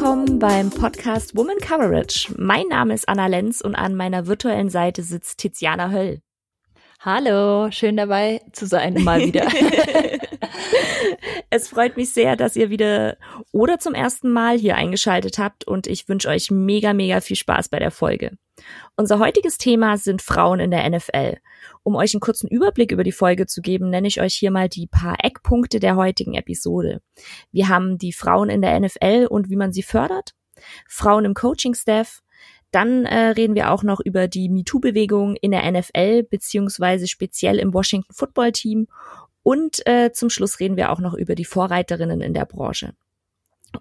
Willkommen beim Podcast Woman Coverage. Mein Name ist Anna Lenz und an meiner virtuellen Seite sitzt Tiziana Höll. Hallo, schön dabei zu sein, mal wieder. es freut mich sehr, dass ihr wieder oder zum ersten Mal hier eingeschaltet habt und ich wünsche euch mega, mega viel Spaß bei der Folge. Unser heutiges Thema sind Frauen in der NFL. Um euch einen kurzen Überblick über die Folge zu geben, nenne ich euch hier mal die paar Eckpunkte der heutigen Episode. Wir haben die Frauen in der NFL und wie man sie fördert, Frauen im Coaching-Staff, dann äh, reden wir auch noch über die MeToo-Bewegung in der NFL beziehungsweise speziell im Washington Football Team und äh, zum Schluss reden wir auch noch über die Vorreiterinnen in der Branche.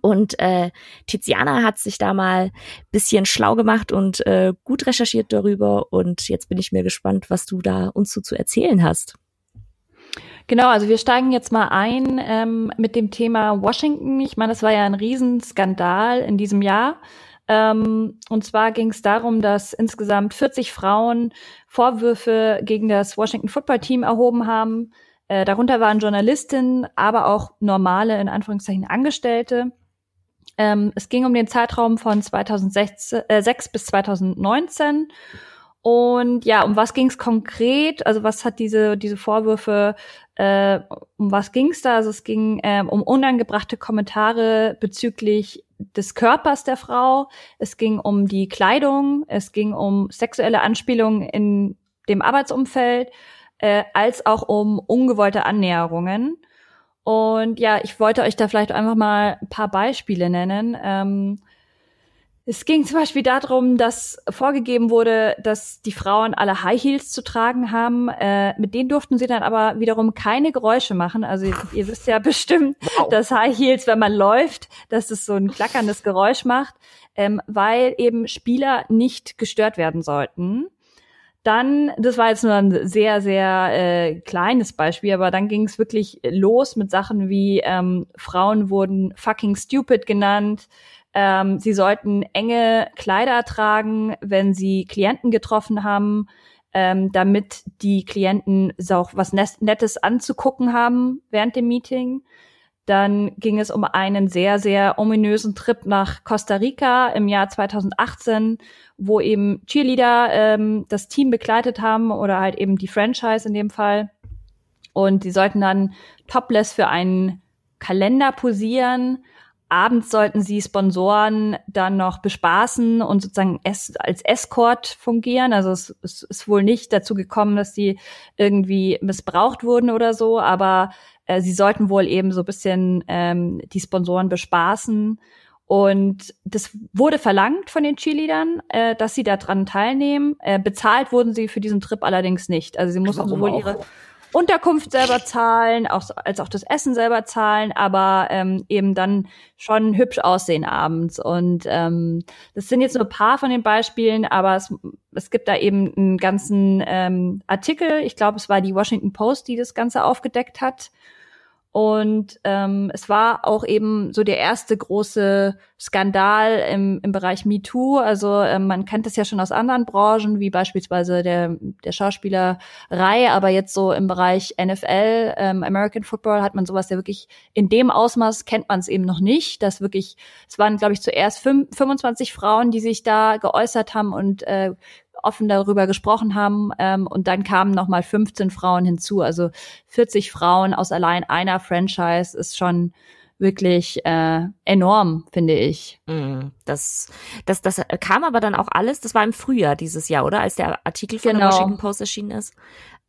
Und äh, Tiziana hat sich da mal bisschen schlau gemacht und äh, gut recherchiert darüber. Und jetzt bin ich mir gespannt, was du da uns so zu erzählen hast. Genau, also wir steigen jetzt mal ein ähm, mit dem Thema Washington. Ich meine, das war ja ein Riesenskandal in diesem Jahr. Ähm, und zwar ging es darum, dass insgesamt 40 Frauen Vorwürfe gegen das Washington Football Team erhoben haben. Äh, darunter waren Journalistinnen, aber auch normale, in Anführungszeichen, Angestellte. Ähm, es ging um den Zeitraum von 2006 äh, bis 2019. Und ja, um was ging es konkret? Also was hat diese diese Vorwürfe? Äh, um was ging es da? Also es ging äh, um unangebrachte Kommentare bezüglich des Körpers der Frau. Es ging um die Kleidung. Es ging um sexuelle Anspielungen in dem Arbeitsumfeld, äh, als auch um ungewollte Annäherungen. Und ja, ich wollte euch da vielleicht einfach mal ein paar Beispiele nennen. Ähm, es ging zum Beispiel darum, dass vorgegeben wurde, dass die Frauen alle High Heels zu tragen haben. Äh, mit denen durften sie dann aber wiederum keine Geräusche machen. Also ihr, ihr wisst ja bestimmt, wow. dass High Heels, wenn man läuft, dass es so ein klackerndes Geräusch macht, ähm, weil eben Spieler nicht gestört werden sollten. Dann, das war jetzt nur ein sehr, sehr äh, kleines Beispiel, aber dann ging es wirklich los mit Sachen wie ähm, Frauen wurden fucking stupid genannt. Ähm, sie sollten enge Kleider tragen, wenn sie Klienten getroffen haben, ähm, damit die Klienten auch was Nettes anzugucken haben während dem Meeting. Dann ging es um einen sehr, sehr ominösen Trip nach Costa Rica im Jahr 2018, wo eben Cheerleader ähm, das Team begleitet haben oder halt eben die Franchise in dem Fall. Und die sollten dann topless für einen Kalender posieren. Abends sollten sie Sponsoren dann noch bespaßen und sozusagen es, als Escort fungieren. Also es, es ist wohl nicht dazu gekommen, dass sie irgendwie missbraucht wurden oder so, aber äh, sie sollten wohl eben so bisschen ähm, die Sponsoren bespaßen. Und das wurde verlangt von den Cheerleadern, äh, dass sie daran teilnehmen. Äh, bezahlt wurden sie für diesen Trip allerdings nicht. Also sie mussten Warum sowohl auch? ihre Unterkunft selber zahlen, auch, als auch das Essen selber zahlen, aber ähm, eben dann schon hübsch aussehen abends. Und ähm, das sind jetzt nur ein paar von den Beispielen, aber es, es gibt da eben einen ganzen ähm, Artikel. Ich glaube, es war die Washington Post, die das Ganze aufgedeckt hat. Und ähm, es war auch eben so der erste große Skandal im, im Bereich MeToo. Also ähm, man kennt das ja schon aus anderen Branchen, wie beispielsweise der, der Schauspielerei, aber jetzt so im Bereich NFL, ähm, American Football, hat man sowas ja wirklich in dem Ausmaß kennt man es eben noch nicht. Das wirklich, es waren, glaube ich, zuerst 25 Frauen, die sich da geäußert haben und äh, offen darüber gesprochen haben. Ähm, und dann kamen noch mal 15 Frauen hinzu. Also 40 Frauen aus allein einer Franchise ist schon wirklich äh, enorm, finde ich. Mm, das, das, das kam aber dann auch alles, das war im Frühjahr dieses Jahr, oder? Als der Artikel von genau. der Washington Post erschienen ist.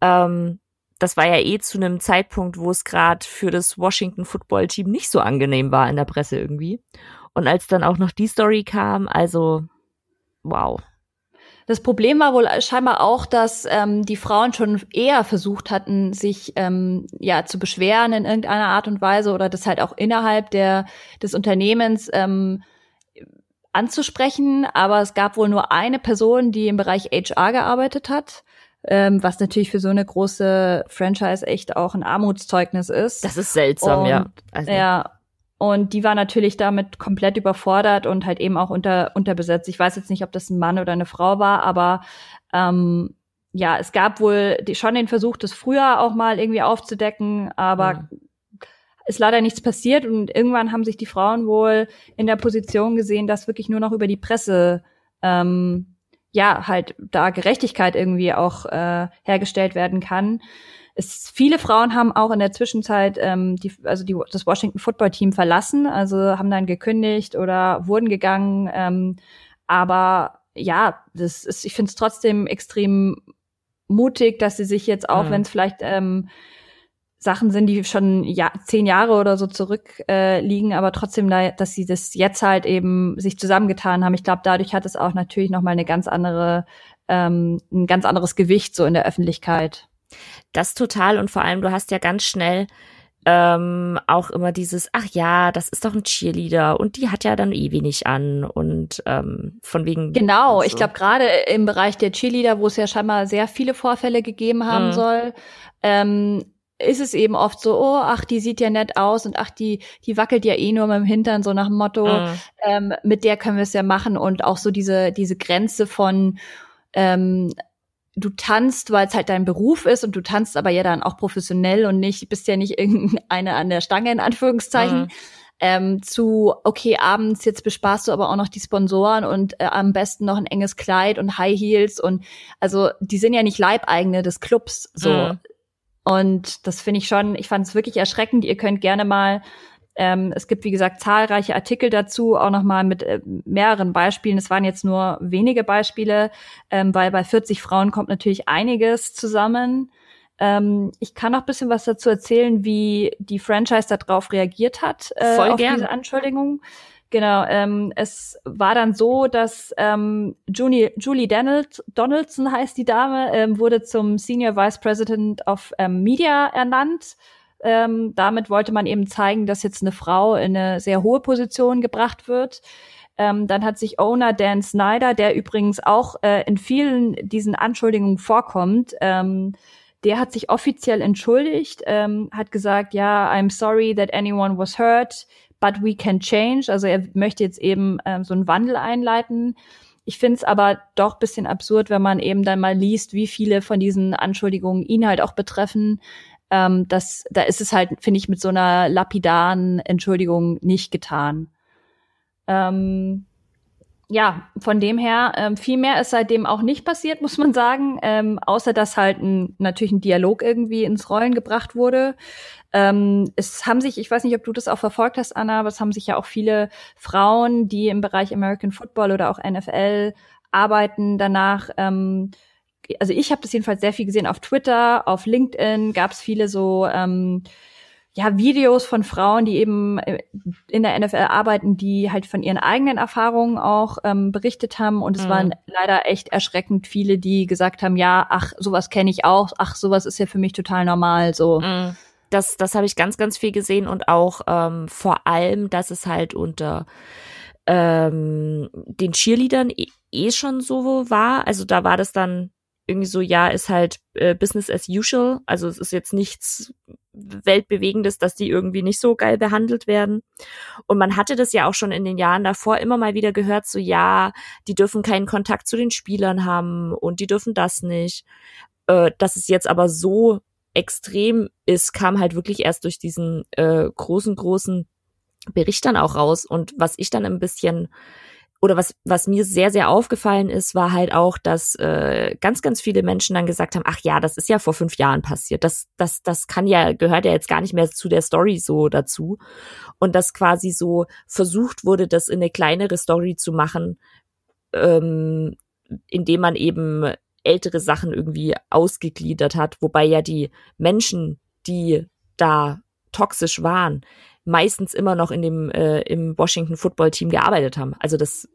Ähm, das war ja eh zu einem Zeitpunkt, wo es gerade für das Washington Football Team nicht so angenehm war in der Presse irgendwie. Und als dann auch noch die Story kam, also wow. Das Problem war wohl scheinbar auch, dass ähm, die Frauen schon eher versucht hatten, sich ähm, ja zu beschweren in irgendeiner Art und Weise oder das halt auch innerhalb der des Unternehmens ähm, anzusprechen. Aber es gab wohl nur eine Person, die im Bereich HR gearbeitet hat. Ähm, was natürlich für so eine große Franchise echt auch ein Armutszeugnis ist. Das ist seltsam, und, ja. Also. Ja, und die war natürlich damit komplett überfordert und halt eben auch unter, unterbesetzt. Ich weiß jetzt nicht, ob das ein Mann oder eine Frau war, aber ähm, ja, es gab wohl die, schon den Versuch, das früher auch mal irgendwie aufzudecken, aber mhm. ist leider nichts passiert und irgendwann haben sich die Frauen wohl in der Position gesehen, dass wirklich nur noch über die Presse ähm, ja halt da Gerechtigkeit irgendwie auch äh, hergestellt werden kann. Es, viele Frauen haben auch in der Zwischenzeit ähm, die, also die, das Washington Football Team verlassen, also haben dann gekündigt oder wurden gegangen. Ähm, aber ja, das ist, ich finde es trotzdem extrem mutig, dass sie sich jetzt auch, mhm. wenn es vielleicht ähm, Sachen sind, die schon ja, zehn Jahre oder so zurück äh, liegen, aber trotzdem, da, dass sie das jetzt halt eben sich zusammengetan haben. Ich glaube, dadurch hat es auch natürlich noch mal eine ganz andere, ähm, ein ganz anderes Gewicht so in der Öffentlichkeit. Das total und vor allem, du hast ja ganz schnell ähm, auch immer dieses, ach ja, das ist doch ein Cheerleader und die hat ja dann eh wenig an und ähm, von wegen. Genau, so. ich glaube gerade im Bereich der Cheerleader, wo es ja scheinbar sehr viele Vorfälle gegeben haben mhm. soll, ähm, ist es eben oft so, oh, ach, die sieht ja nett aus und ach, die, die wackelt ja eh nur mit dem Hintern, so nach dem Motto, mhm. ähm, mit der können wir es ja machen und auch so diese, diese Grenze von, ähm, du tanzt, weil es halt dein Beruf ist und du tanzt aber ja dann auch professionell und nicht, bist ja nicht irgendeine an der Stange in Anführungszeichen. Mhm. Ähm, zu, okay, abends, jetzt bespaßt du aber auch noch die Sponsoren und äh, am besten noch ein enges Kleid und High Heels und also die sind ja nicht Leibeigene des Clubs so. Mhm. Und das finde ich schon, ich fand es wirklich erschreckend. Ihr könnt gerne mal ähm, es gibt, wie gesagt, zahlreiche Artikel dazu, auch nochmal mit äh, mehreren Beispielen. Es waren jetzt nur wenige Beispiele, ähm, weil bei 40 Frauen kommt natürlich einiges zusammen. Ähm, ich kann noch bisschen was dazu erzählen, wie die Franchise darauf reagiert hat, äh, Voll auf gern. diese Anschuldigung. Genau, ähm, es war dann so, dass ähm, Julie, Julie Donald, Donaldson heißt die Dame, ähm, wurde zum Senior Vice President of ähm, Media ernannt ähm, damit wollte man eben zeigen, dass jetzt eine Frau in eine sehr hohe Position gebracht wird. Ähm, dann hat sich Owner Dan Snyder, der übrigens auch äh, in vielen diesen Anschuldigungen vorkommt, ähm, der hat sich offiziell entschuldigt, ähm, hat gesagt, ja, I'm sorry that anyone was hurt, but we can change. Also er möchte jetzt eben ähm, so einen Wandel einleiten. Ich finde es aber doch bisschen absurd, wenn man eben dann mal liest, wie viele von diesen Anschuldigungen ihn halt auch betreffen ähm, das, da ist es halt, finde ich, mit so einer lapidaren Entschuldigung nicht getan. Ähm, ja, von dem her, ähm, viel mehr ist seitdem auch nicht passiert, muss man sagen, ähm, außer dass halt ein, natürlich ein Dialog irgendwie ins Rollen gebracht wurde. Ähm, es haben sich, ich weiß nicht, ob du das auch verfolgt hast, Anna, aber es haben sich ja auch viele Frauen, die im Bereich American Football oder auch NFL arbeiten, danach ähm, also ich habe das jedenfalls sehr viel gesehen auf Twitter, auf LinkedIn gab es viele so ähm, ja Videos von Frauen, die eben äh, in der NFL arbeiten, die halt von ihren eigenen Erfahrungen auch ähm, berichtet haben und es mhm. waren leider echt erschreckend viele, die gesagt haben, ja, ach sowas kenne ich auch, ach sowas ist ja für mich total normal, so. Mhm. Das, das habe ich ganz, ganz viel gesehen und auch ähm, vor allem, dass es halt unter ähm, den Cheerleadern eh, eh schon so war. Also da war das dann irgendwie so, ja, ist halt äh, Business as usual. Also es ist jetzt nichts Weltbewegendes, dass die irgendwie nicht so geil behandelt werden. Und man hatte das ja auch schon in den Jahren davor immer mal wieder gehört, so ja, die dürfen keinen Kontakt zu den Spielern haben und die dürfen das nicht. Äh, dass es jetzt aber so extrem ist, kam halt wirklich erst durch diesen äh, großen, großen Bericht dann auch raus. Und was ich dann ein bisschen oder was, was mir sehr, sehr aufgefallen ist, war halt auch, dass äh, ganz, ganz viele Menschen dann gesagt haben, ach ja, das ist ja vor fünf Jahren passiert. Das, das, das kann ja, gehört ja jetzt gar nicht mehr zu der Story so dazu. Und dass quasi so versucht wurde, das in eine kleinere Story zu machen, ähm, indem man eben ältere Sachen irgendwie ausgegliedert hat, wobei ja die Menschen, die da toxisch waren, meistens immer noch in dem äh, im Washington Football Team gearbeitet haben. Also das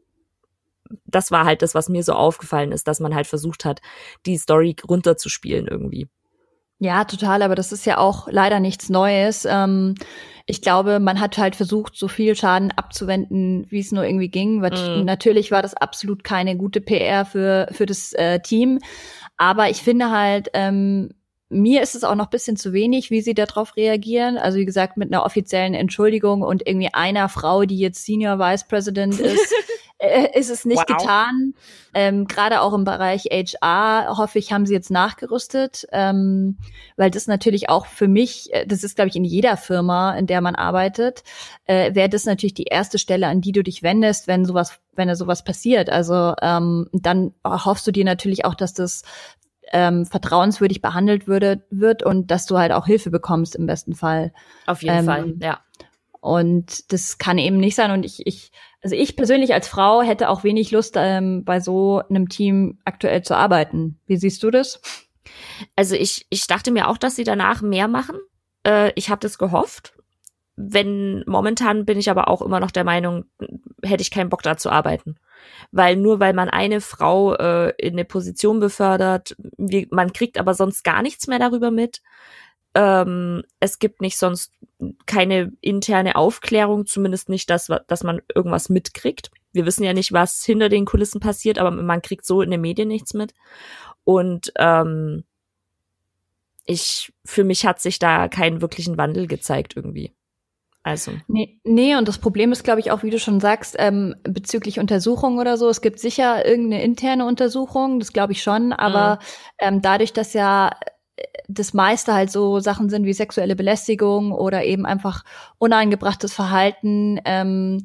das war halt das, was mir so aufgefallen ist, dass man halt versucht hat, die Story runterzuspielen irgendwie. Ja, total, aber das ist ja auch leider nichts Neues. Ähm, ich glaube, man hat halt versucht, so viel Schaden abzuwenden, wie es nur irgendwie ging. Mm. Natürlich war das absolut keine gute PR für, für das äh, Team. Aber ich finde halt, ähm, mir ist es auch noch bisschen zu wenig, wie sie darauf reagieren. Also wie gesagt, mit einer offiziellen Entschuldigung und irgendwie einer Frau, die jetzt Senior Vice President ist, äh, ist es nicht wow. getan. Ähm, Gerade auch im Bereich HR, hoffe ich, haben sie jetzt nachgerüstet, ähm, weil das natürlich auch für mich, äh, das ist, glaube ich, in jeder Firma, in der man arbeitet, äh, wäre das natürlich die erste Stelle, an die du dich wendest, wenn sowas, wenn da sowas passiert. Also ähm, dann hoffst du dir natürlich auch, dass das ähm, vertrauenswürdig behandelt würde, wird und dass du halt auch Hilfe bekommst im besten Fall. Auf jeden ähm, Fall, ja. Und das kann eben nicht sein. Und ich, ich, also ich persönlich als Frau hätte auch wenig Lust, ähm, bei so einem Team aktuell zu arbeiten. Wie siehst du das? Also ich, ich dachte mir auch, dass sie danach mehr machen. Äh, ich habe das gehofft. Wenn momentan bin ich aber auch immer noch der Meinung, hätte ich keinen Bock da zu arbeiten. Weil nur weil man eine Frau äh, in eine Position befördert, wie, man kriegt aber sonst gar nichts mehr darüber mit. Ähm, es gibt nicht sonst keine interne Aufklärung, zumindest nicht, dass, dass man irgendwas mitkriegt. Wir wissen ja nicht, was hinter den Kulissen passiert, aber man kriegt so in den Medien nichts mit. Und ähm, ich, für mich hat sich da keinen wirklichen Wandel gezeigt irgendwie. Also. Nee, nee, und das Problem ist, glaube ich, auch, wie du schon sagst, ähm, bezüglich Untersuchungen oder so. Es gibt sicher irgendeine interne Untersuchung, das glaube ich schon, aber mhm. ähm, dadurch, dass ja das meiste halt so Sachen sind wie sexuelle Belästigung oder eben einfach uneingebrachtes Verhalten. Ähm,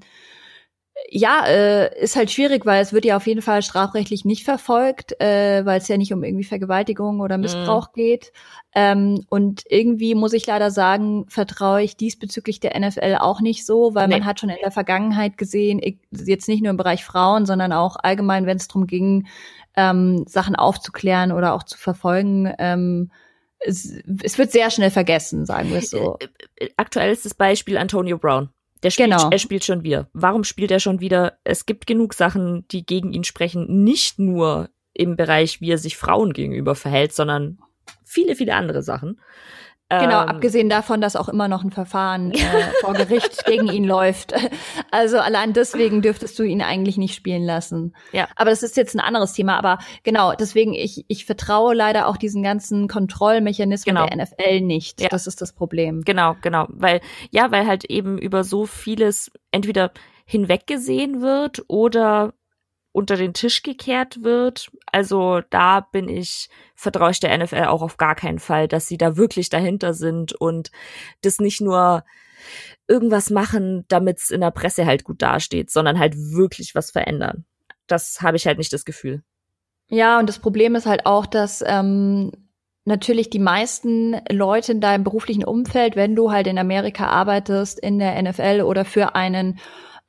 ja, äh, ist halt schwierig, weil es wird ja auf jeden Fall strafrechtlich nicht verfolgt, äh, weil es ja nicht um irgendwie Vergewaltigung oder Missbrauch mm. geht. Ähm, und irgendwie muss ich leider sagen, vertraue ich diesbezüglich der NFL auch nicht so, weil nee. man hat schon in der Vergangenheit gesehen, jetzt nicht nur im Bereich Frauen, sondern auch allgemein, wenn es darum ging, ähm, Sachen aufzuklären oder auch zu verfolgen, ähm, es, es wird sehr schnell vergessen, sagen wir es so. Äh, äh, aktuell ist das Beispiel Antonio Brown. Der spielt, genau. er spielt schon wieder. Warum spielt er schon wieder? Es gibt genug Sachen, die gegen ihn sprechen. Nicht nur im Bereich, wie er sich Frauen gegenüber verhält, sondern viele, viele andere Sachen. Genau, ähm, abgesehen davon, dass auch immer noch ein Verfahren äh, vor Gericht gegen ihn läuft. Also allein deswegen dürftest du ihn eigentlich nicht spielen lassen. Ja. Aber das ist jetzt ein anderes Thema. Aber genau, deswegen, ich, ich vertraue leider auch diesen ganzen Kontrollmechanismen genau. der NFL nicht. Ja. Das ist das Problem. Genau, genau. Weil, ja, weil halt eben über so vieles entweder hinweggesehen wird oder unter den Tisch gekehrt wird. Also da bin ich, vertraue ich der NFL auch auf gar keinen Fall, dass sie da wirklich dahinter sind und das nicht nur irgendwas machen, damit es in der Presse halt gut dasteht, sondern halt wirklich was verändern. Das habe ich halt nicht das Gefühl. Ja, und das Problem ist halt auch, dass ähm, natürlich die meisten Leute in deinem beruflichen Umfeld, wenn du halt in Amerika arbeitest, in der NFL oder für einen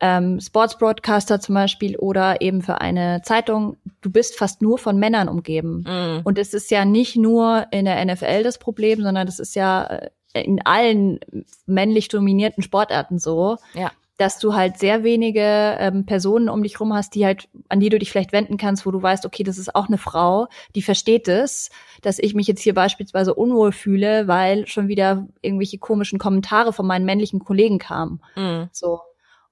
ähm, Sportsbroadcaster zum Beispiel oder eben für eine Zeitung, du bist fast nur von Männern umgeben. Mm. Und es ist ja nicht nur in der NFL das Problem, sondern das ist ja äh, in allen männlich dominierten Sportarten so. Ja dass du halt sehr wenige ähm, Personen um dich rum hast, die halt, an die du dich vielleicht wenden kannst, wo du weißt, okay, das ist auch eine Frau, die versteht es, dass ich mich jetzt hier beispielsweise unwohl fühle, weil schon wieder irgendwelche komischen Kommentare von meinen männlichen Kollegen kamen. Mm. So.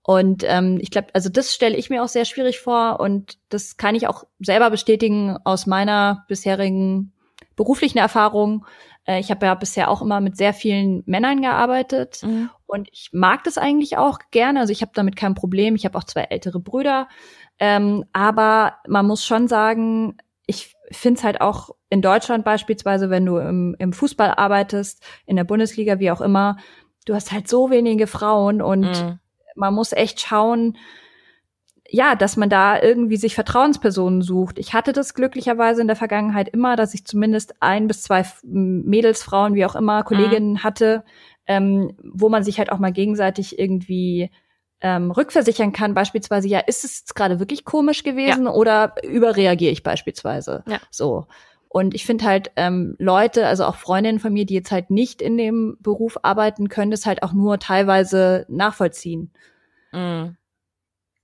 Und ähm, ich glaube, also das stelle ich mir auch sehr schwierig vor und das kann ich auch selber bestätigen aus meiner bisherigen beruflichen Erfahrung. Äh, ich habe ja bisher auch immer mit sehr vielen Männern gearbeitet mhm. und ich mag das eigentlich auch gerne. Also ich habe damit kein Problem. Ich habe auch zwei ältere Brüder. Ähm, aber man muss schon sagen, ich finde es halt auch in Deutschland beispielsweise, wenn du im, im Fußball arbeitest, in der Bundesliga, wie auch immer, du hast halt so wenige Frauen und mhm man muss echt schauen, ja, dass man da irgendwie sich Vertrauenspersonen sucht. Ich hatte das glücklicherweise in der Vergangenheit immer, dass ich zumindest ein bis zwei Mädels, Frauen, wie auch immer, Kolleginnen mhm. hatte, ähm, wo man sich halt auch mal gegenseitig irgendwie ähm, rückversichern kann, beispielsweise, ja, ist es gerade wirklich komisch gewesen ja. oder überreagiere ich beispielsweise? Ja. So. Und ich finde halt ähm, Leute, also auch Freundinnen von mir, die jetzt halt nicht in dem Beruf arbeiten, können das halt auch nur teilweise nachvollziehen. Mm.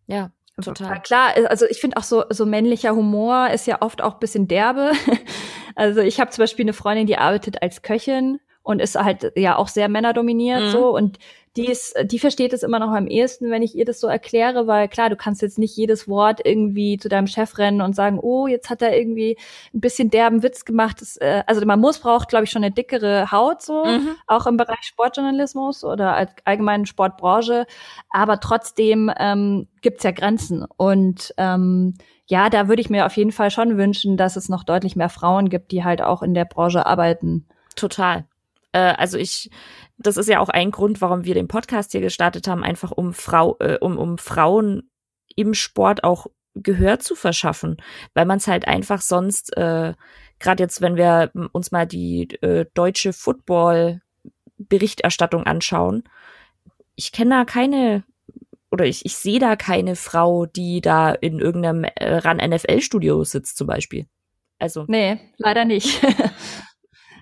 Ja, total. Klar, also ich finde auch so, so männlicher Humor ist ja oft auch bisschen derbe. also ich habe zum Beispiel eine Freundin, die arbeitet als Köchin und ist halt ja auch sehr männerdominiert mhm. so und die ist, die versteht es immer noch am ehesten, wenn ich ihr das so erkläre, weil klar, du kannst jetzt nicht jedes Wort irgendwie zu deinem Chef rennen und sagen, oh, jetzt hat er irgendwie ein bisschen derben Witz gemacht. Das, äh, also man muss braucht, glaube ich, schon eine dickere Haut so, mhm. auch im Bereich Sportjournalismus oder allgemeinen Sportbranche. Aber trotzdem ähm, gibt's ja Grenzen und ähm, ja, da würde ich mir auf jeden Fall schon wünschen, dass es noch deutlich mehr Frauen gibt, die halt auch in der Branche arbeiten. Total. Äh, also ich, das ist ja auch ein Grund, warum wir den Podcast hier gestartet haben, einfach um Frau, äh, um, um Frauen im Sport auch Gehör zu verschaffen, weil man es halt einfach sonst, äh, gerade jetzt, wenn wir uns mal die äh, deutsche Football-Berichterstattung anschauen, ich kenne da keine oder ich, ich sehe da keine Frau, die da in irgendeinem äh, RAN NFL-Studio sitzt zum Beispiel. Also. Nee, leider nicht.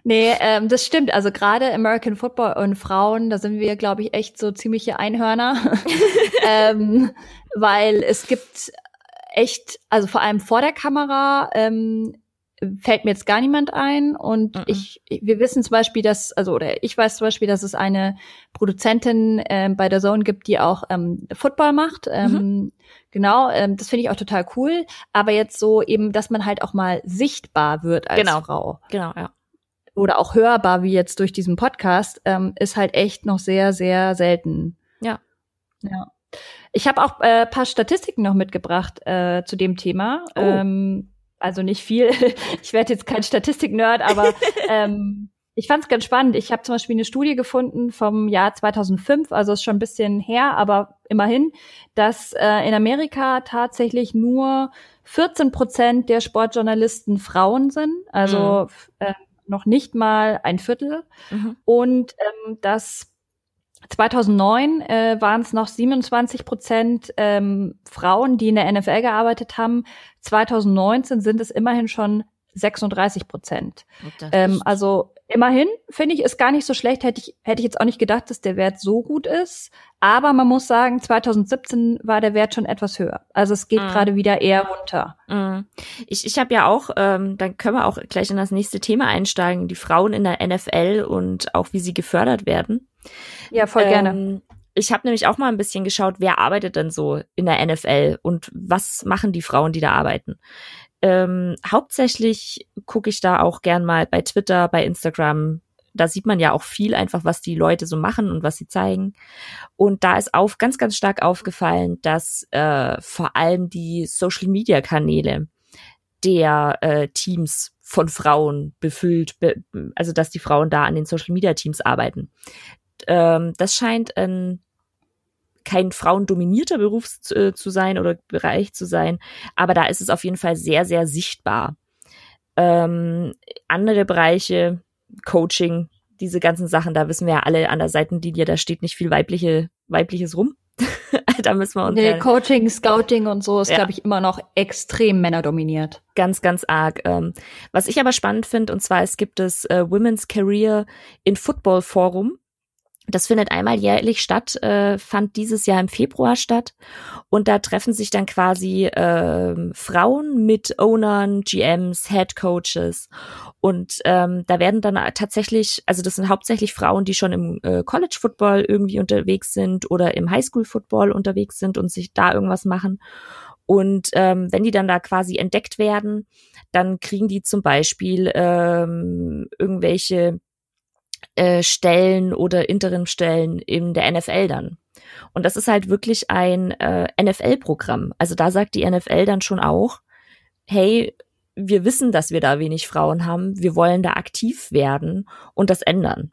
Nee, ähm, das stimmt. Also gerade American Football und Frauen, da sind wir, glaube ich, echt so ziemliche Einhörner. ähm, weil es gibt echt, also vor allem vor der Kamera, ähm, fällt mir jetzt gar niemand ein. Und mhm. ich, wir wissen zum Beispiel, dass, also, oder ich weiß zum Beispiel, dass es eine Produzentin ähm, bei der Zone gibt, die auch ähm, Football macht. Ähm, mhm. Genau, ähm, das finde ich auch total cool. Aber jetzt so eben, dass man halt auch mal sichtbar wird als genau. Frau. Genau, ja oder auch hörbar wie jetzt durch diesen Podcast, ähm, ist halt echt noch sehr, sehr selten. Ja. Ja. Ich habe auch äh, paar Statistiken noch mitgebracht äh, zu dem Thema. Oh. Ähm, also nicht viel. ich werde jetzt kein Statistik-Nerd, aber ähm, ich fand es ganz spannend. Ich habe zum Beispiel eine Studie gefunden vom Jahr 2005, also ist schon ein bisschen her, aber immerhin, dass äh, in Amerika tatsächlich nur 14 Prozent der Sportjournalisten Frauen sind. Also mhm. äh, noch nicht mal ein Viertel. Mhm. Und ähm, das 2009 äh, waren es noch 27 Prozent ähm, Frauen, die in der NFL gearbeitet haben. 2019 sind es immerhin schon 36 Prozent. Ähm, also immerhin finde ich ist gar nicht so schlecht. Hätte ich hätte ich jetzt auch nicht gedacht, dass der Wert so gut ist. Aber man muss sagen, 2017 war der Wert schon etwas höher. Also es geht mhm. gerade wieder eher runter. Mhm. Ich ich habe ja auch, ähm, dann können wir auch gleich in das nächste Thema einsteigen: die Frauen in der NFL und auch wie sie gefördert werden. Ja, voll ähm, gerne. Ich habe nämlich auch mal ein bisschen geschaut, wer arbeitet denn so in der NFL und was machen die Frauen, die da arbeiten. Ähm, hauptsächlich gucke ich da auch gern mal bei Twitter, bei Instagram. Da sieht man ja auch viel einfach, was die Leute so machen und was sie zeigen. Und da ist auf ganz, ganz stark aufgefallen, dass äh, vor allem die Social-Media-Kanäle der äh, Teams von Frauen befüllt, be also dass die Frauen da an den Social-Media-Teams arbeiten. Ähm, das scheint ein kein frauendominierter Beruf zu, äh, zu sein oder Bereich zu sein, aber da ist es auf jeden Fall sehr, sehr sichtbar. Ähm, andere Bereiche, Coaching, diese ganzen Sachen, da wissen wir ja alle an der Seitenlinie, da steht nicht viel weibliche, weibliches rum. da müssen wir uns. Nee, Coaching, Scouting und so ist, ja. glaube ich, immer noch extrem männerdominiert. Ganz, ganz arg. Ähm, was ich aber spannend finde, und zwar es gibt das äh, Women's Career in Football Forum. Das findet einmal jährlich statt, äh, fand dieses Jahr im Februar statt. Und da treffen sich dann quasi äh, Frauen mit Ownern, GMs, Head Coaches. Und ähm, da werden dann tatsächlich, also das sind hauptsächlich Frauen, die schon im äh, College Football irgendwie unterwegs sind oder im Highschool Football unterwegs sind und sich da irgendwas machen. Und ähm, wenn die dann da quasi entdeckt werden, dann kriegen die zum Beispiel ähm, irgendwelche äh, Stellen oder Interimstellen in der NFL dann. Und das ist halt wirklich ein äh, NFL-Programm. Also da sagt die NFL dann schon auch, hey, wir wissen, dass wir da wenig Frauen haben, wir wollen da aktiv werden und das ändern.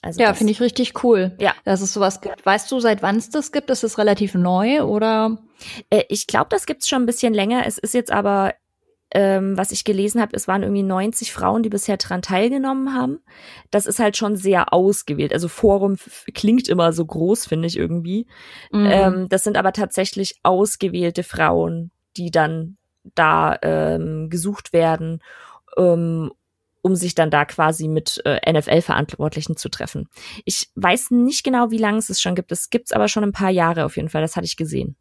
Also ja, finde ich richtig cool, ja. dass es sowas gibt. Weißt du, seit wann es das gibt? Ist es relativ neu oder? Äh, ich glaube, das gibt's schon ein bisschen länger. Es ist jetzt aber ähm, was ich gelesen habe, es waren irgendwie 90 Frauen, die bisher dran teilgenommen haben. Das ist halt schon sehr ausgewählt. Also Forum klingt immer so groß, finde ich irgendwie. Mhm. Ähm, das sind aber tatsächlich ausgewählte Frauen, die dann da ähm, gesucht werden, ähm, um sich dann da quasi mit äh, NFL-Verantwortlichen zu treffen. Ich weiß nicht genau, wie lange es es schon gibt. Es gibt's aber schon ein paar Jahre auf jeden Fall. Das hatte ich gesehen.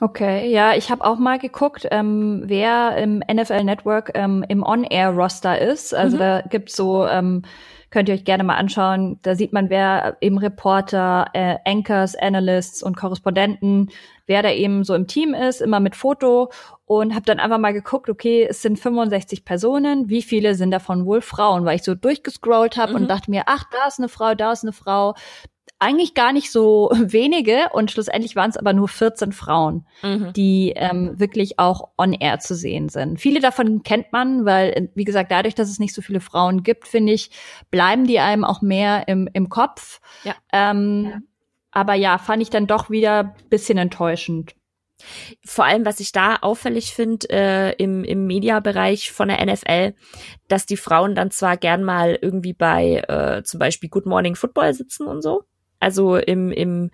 Okay, ja, ich habe auch mal geguckt, ähm, wer im NFL Network ähm, im On-Air-Roster ist. Also mhm. da gibt's so, ähm, könnt ihr euch gerne mal anschauen, da sieht man, wer eben Reporter, äh, Anchors, Analysts und Korrespondenten, wer da eben so im Team ist, immer mit Foto und habe dann einfach mal geguckt, okay, es sind 65 Personen, wie viele sind davon wohl Frauen, weil ich so durchgescrollt habe mhm. und dachte mir, ach, da ist eine Frau, da ist eine Frau, eigentlich gar nicht so wenige und schlussendlich waren es aber nur 14 Frauen, mhm. die ähm, wirklich auch on air zu sehen sind. Viele davon kennt man, weil, wie gesagt, dadurch, dass es nicht so viele Frauen gibt, finde ich, bleiben die einem auch mehr im, im Kopf. Ja. Ähm, ja. Aber ja, fand ich dann doch wieder bisschen enttäuschend. Vor allem, was ich da auffällig finde äh, im, im Mediabereich von der NFL, dass die Frauen dann zwar gern mal irgendwie bei äh, zum Beispiel Good Morning Football sitzen und so, also im, im,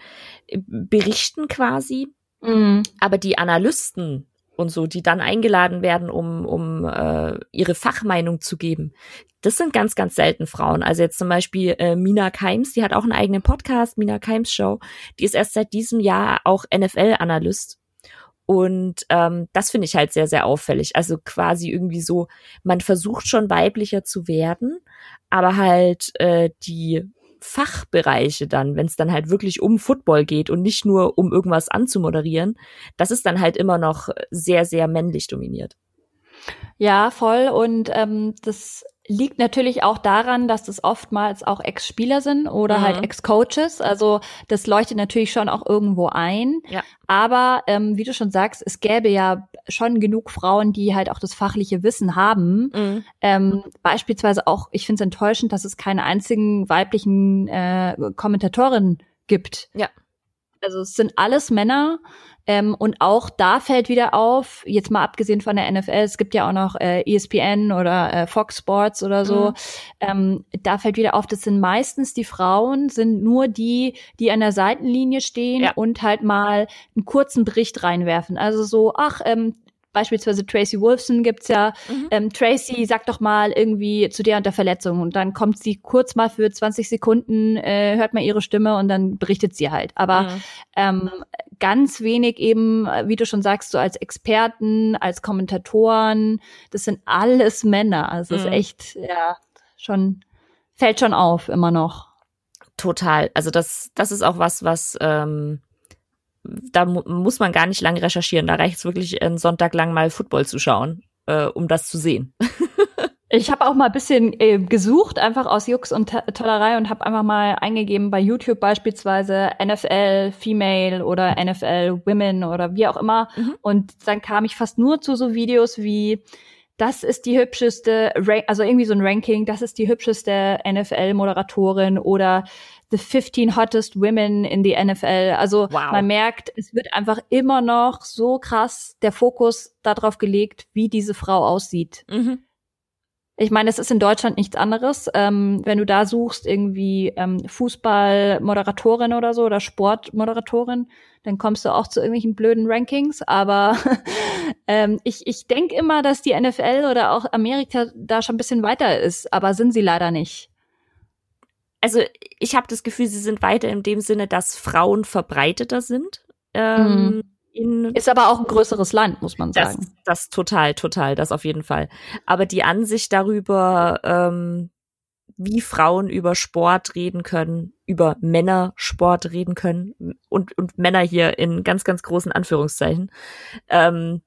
im Berichten quasi. Mhm. Aber die Analysten und so, die dann eingeladen werden, um, um äh, ihre Fachmeinung zu geben, das sind ganz, ganz selten Frauen. Also jetzt zum Beispiel äh, Mina Keims, die hat auch einen eigenen Podcast, Mina Keims Show. Die ist erst seit diesem Jahr auch NFL-Analyst. Und ähm, das finde ich halt sehr, sehr auffällig. Also quasi irgendwie so, man versucht schon weiblicher zu werden, aber halt äh, die Fachbereiche dann, wenn es dann halt wirklich um Football geht und nicht nur um irgendwas anzumoderieren, das ist dann halt immer noch sehr, sehr männlich dominiert. Ja, voll. Und ähm, das liegt natürlich auch daran, dass das oftmals auch Ex-Spieler sind oder halt mhm. halt Ex-Coaches. Also das leuchtet natürlich schon auch irgendwo ein. Ja. Aber ähm, wie du schon sagst, es gäbe ja schon genug Frauen, die halt auch das fachliche Wissen haben. Mhm. Ähm, beispielsweise auch, ich finde es enttäuschend, dass es keine einzigen weiblichen äh, Kommentatorinnen gibt. Ja. Also es sind alles Männer. Ähm, und auch da fällt wieder auf, jetzt mal abgesehen von der NFL, es gibt ja auch noch äh, ESPN oder äh, Fox Sports oder so, mhm. ähm, da fällt wieder auf, das sind meistens die Frauen, sind nur die, die an der Seitenlinie stehen ja. und halt mal einen kurzen Bericht reinwerfen. Also so, ach, ähm, beispielsweise Tracy Wolfson gibt's ja, mhm. ähm, Tracy sagt doch mal irgendwie zu der und der Verletzung und dann kommt sie kurz mal für 20 Sekunden, äh, hört man ihre Stimme und dann berichtet sie halt. Aber mhm. ähm, ganz wenig eben, wie du schon sagst, so als Experten, als Kommentatoren, das sind alles Männer. Also mhm. ist echt, ja, schon, fällt schon auf, immer noch. Total. Also das, das ist auch was, was ähm, da mu muss man gar nicht lange recherchieren. Da reicht es wirklich, einen Sonntag lang mal Football zu schauen, äh, um das zu sehen. ich habe auch mal ein bisschen äh, gesucht, einfach aus Jux und Tollerei und habe einfach mal eingegeben bei YouTube beispielsweise NFL Female oder NFL Women oder wie auch immer. Mhm. Und dann kam ich fast nur zu so Videos wie das ist die hübscheste, also irgendwie so ein Ranking, das ist die hübscheste NFL-Moderatorin oder the 15 hottest women in the NFL. Also wow. man merkt, es wird einfach immer noch so krass der Fokus darauf gelegt, wie diese Frau aussieht. Mhm. Ich meine, es ist in Deutschland nichts anderes. Ähm, wenn du da suchst, irgendwie ähm, Fußball-Moderatorin oder so oder Sportmoderatorin, dann kommst du auch zu irgendwelchen blöden Rankings. Aber ähm, ich, ich denke immer, dass die NFL oder auch Amerika da schon ein bisschen weiter ist, aber sind sie leider nicht also ich habe das Gefühl, sie sind weiter in dem Sinne, dass Frauen verbreiteter sind. Ähm, mhm. ist aber auch ein größeres Land, muss man sagen. Das, das total, total, das auf jeden Fall. Aber die Ansicht darüber, ähm, wie Frauen über Sport reden können, über Männersport reden können und, und Männer hier in ganz, ganz großen Anführungszeichen, ähm,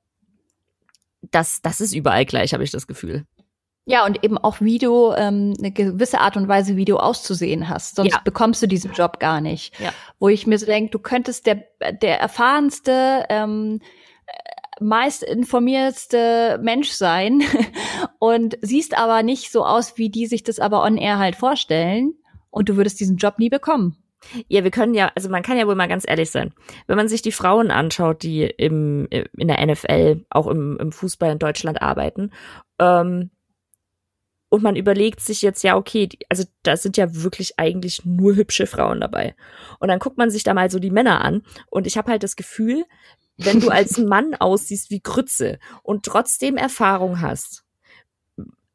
das, das ist überall gleich, habe ich das Gefühl. Ja, und eben auch Video, ähm, eine gewisse Art und Weise, wie du auszusehen hast. Sonst ja. bekommst du diesen Job gar nicht. Ja. Wo ich mir so denke, du könntest der, der erfahrenste, ähm, meist informiertste Mensch sein und siehst aber nicht so aus, wie die sich das aber on air halt vorstellen. Und du würdest diesen Job nie bekommen. Ja, wir können ja, also man kann ja wohl mal ganz ehrlich sein. Wenn man sich die Frauen anschaut, die im, in der NFL, auch im, im Fußball in Deutschland arbeiten, ähm, und man überlegt sich jetzt, ja, okay, also da sind ja wirklich eigentlich nur hübsche Frauen dabei. Und dann guckt man sich da mal so die Männer an. Und ich habe halt das Gefühl, wenn du als Mann aussiehst wie Grütze und trotzdem Erfahrung hast,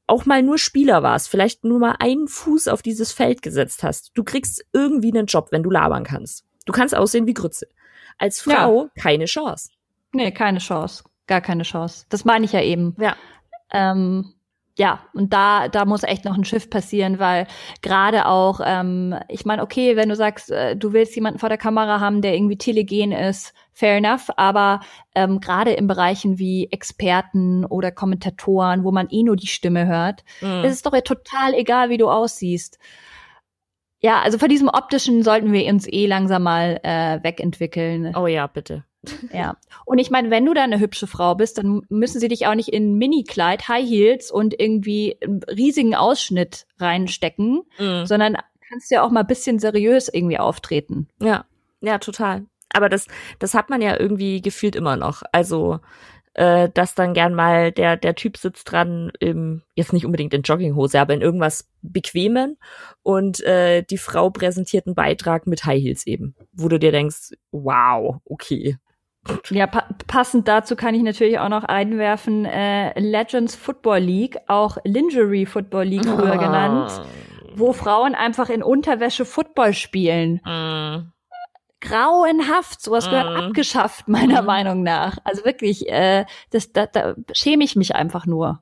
auch mal nur Spieler warst, vielleicht nur mal einen Fuß auf dieses Feld gesetzt hast, du kriegst irgendwie einen Job, wenn du labern kannst. Du kannst aussehen wie Grütze. Als Frau ja. keine Chance. Nee, keine Chance. Gar keine Chance. Das meine ich ja eben. Ja. Ähm, ja, und da, da muss echt noch ein Schiff passieren, weil gerade auch, ähm, ich meine, okay, wenn du sagst, äh, du willst jemanden vor der Kamera haben, der irgendwie telegen ist, fair enough, aber ähm, gerade in Bereichen wie Experten oder Kommentatoren, wo man eh nur die Stimme hört, mhm. ist es doch total egal, wie du aussiehst. Ja, also von diesem optischen sollten wir uns eh langsam mal äh, wegentwickeln. Oh ja, bitte. Ja. Und ich meine, wenn du da eine hübsche Frau bist, dann müssen sie dich auch nicht in Mini-Kleid, High Heels und irgendwie einen riesigen Ausschnitt reinstecken, mhm. sondern kannst ja auch mal bisschen seriös irgendwie auftreten. Ja, ja, total. Aber das, das hat man ja irgendwie gefühlt immer noch. Also, äh, dass dann gern mal der, der Typ sitzt dran im, jetzt nicht unbedingt in Jogginghose, aber in irgendwas Bequemen und äh, die Frau präsentiert einen Beitrag mit High Heels eben, wo du dir denkst, wow, okay. Ja, pa passend dazu kann ich natürlich auch noch einwerfen, äh, Legends Football League, auch Lingerie Football League früher oh. genannt, wo Frauen einfach in Unterwäsche Football spielen. Mm. Grauenhaft, sowas gehört mm. abgeschafft, meiner mm. Meinung nach. Also wirklich, äh, das, da, da schäme ich mich einfach nur.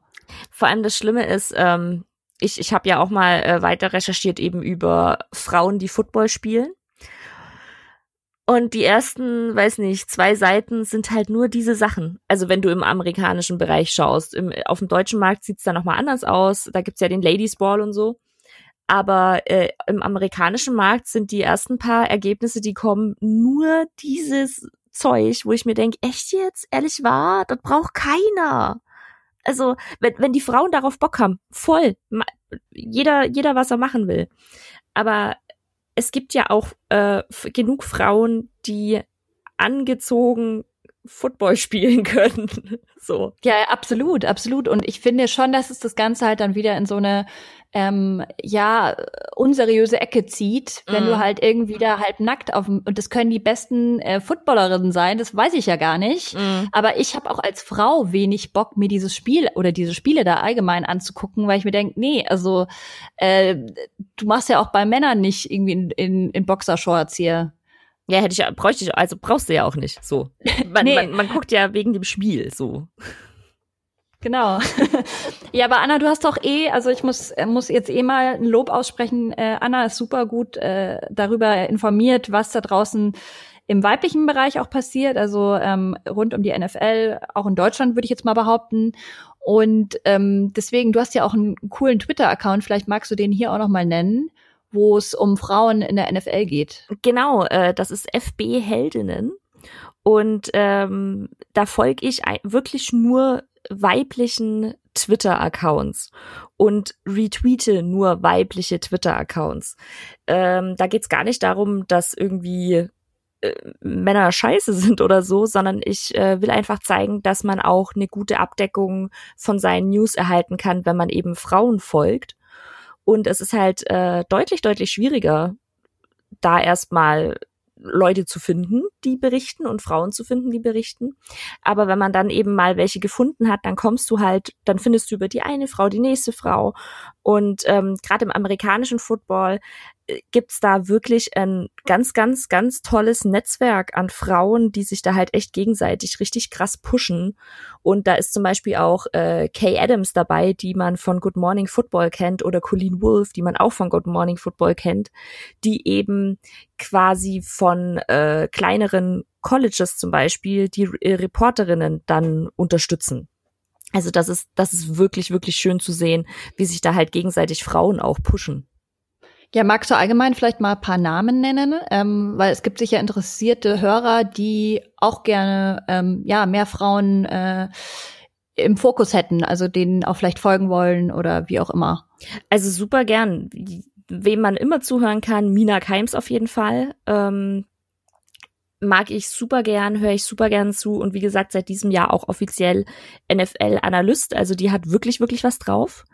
Vor allem das Schlimme ist, ähm, ich, ich habe ja auch mal äh, weiter recherchiert eben über Frauen, die Football spielen. Und die ersten, weiß nicht, zwei Seiten sind halt nur diese Sachen. Also wenn du im amerikanischen Bereich schaust. Im, auf dem deutschen Markt sieht's dann nochmal anders aus. Da gibt's ja den Ladies Ball und so. Aber äh, im amerikanischen Markt sind die ersten paar Ergebnisse, die kommen, nur dieses Zeug, wo ich mir denke, echt jetzt? Ehrlich wahr? Das braucht keiner. Also, wenn, wenn die Frauen darauf Bock haben, voll. Jeder, jeder, was er machen will. Aber es gibt ja auch äh, genug Frauen, die angezogen Football spielen können. so. Ja, absolut, absolut. Und ich finde schon, dass es das Ganze halt dann wieder in so eine ähm, ja unseriöse Ecke zieht, wenn mm. du mhm. halt irgendwie da halb nackt auf dem und das können die besten äh, Footballerinnen sein, das weiß ich ja gar nicht. Mm. Aber ich habe auch als Frau wenig Bock, mir dieses Spiel oder diese Spiele da allgemein anzugucken, weil ich mir denke, nee, also äh, du machst ja auch bei Männern nicht irgendwie in, in, in Boxershorts hier. Ja, hätte ich, bräuchte ich, also brauchst du ja auch nicht, so. Man, nee. man, man guckt ja wegen dem Spiel, so. Genau. ja, aber Anna, du hast doch eh, also ich muss, muss jetzt eh mal ein Lob aussprechen. Äh, Anna ist super gut äh, darüber informiert, was da draußen im weiblichen Bereich auch passiert, also ähm, rund um die NFL, auch in Deutschland würde ich jetzt mal behaupten. Und ähm, deswegen, du hast ja auch einen coolen Twitter-Account, vielleicht magst du den hier auch noch mal nennen wo es um Frauen in der NFL geht. Genau, äh, das ist FB Heldinnen. Und ähm, da folge ich wirklich nur weiblichen Twitter-Accounts und retweete nur weibliche Twitter-Accounts. Ähm, da geht's gar nicht darum, dass irgendwie äh, Männer scheiße sind oder so, sondern ich äh, will einfach zeigen, dass man auch eine gute Abdeckung von seinen News erhalten kann, wenn man eben Frauen folgt. Und es ist halt äh, deutlich, deutlich schwieriger, da erstmal Leute zu finden, die berichten und Frauen zu finden, die berichten. Aber wenn man dann eben mal welche gefunden hat, dann kommst du halt, dann findest du über die eine Frau die nächste Frau. Und ähm, gerade im amerikanischen Football gibt's da wirklich ein ganz, ganz, ganz tolles Netzwerk an Frauen, die sich da halt echt gegenseitig richtig krass pushen. Und da ist zum Beispiel auch äh, Kay Adams dabei, die man von Good Morning Football kennt, oder Colleen Wolf, die man auch von Good Morning Football kennt, die eben quasi von äh, kleineren Colleges zum Beispiel die äh, Reporterinnen dann unterstützen. Also das ist, das ist wirklich, wirklich schön zu sehen, wie sich da halt gegenseitig Frauen auch pushen. Ja, magst du allgemein vielleicht mal ein paar Namen nennen? Ähm, weil es gibt sicher interessierte Hörer, die auch gerne ähm, ja mehr Frauen äh, im Fokus hätten, also denen auch vielleicht folgen wollen oder wie auch immer. Also super gern. Wem man immer zuhören kann, Mina Keims auf jeden Fall. Ähm, mag ich super gern, höre ich super gern zu und wie gesagt, seit diesem Jahr auch offiziell NFL-Analyst. Also die hat wirklich, wirklich was drauf.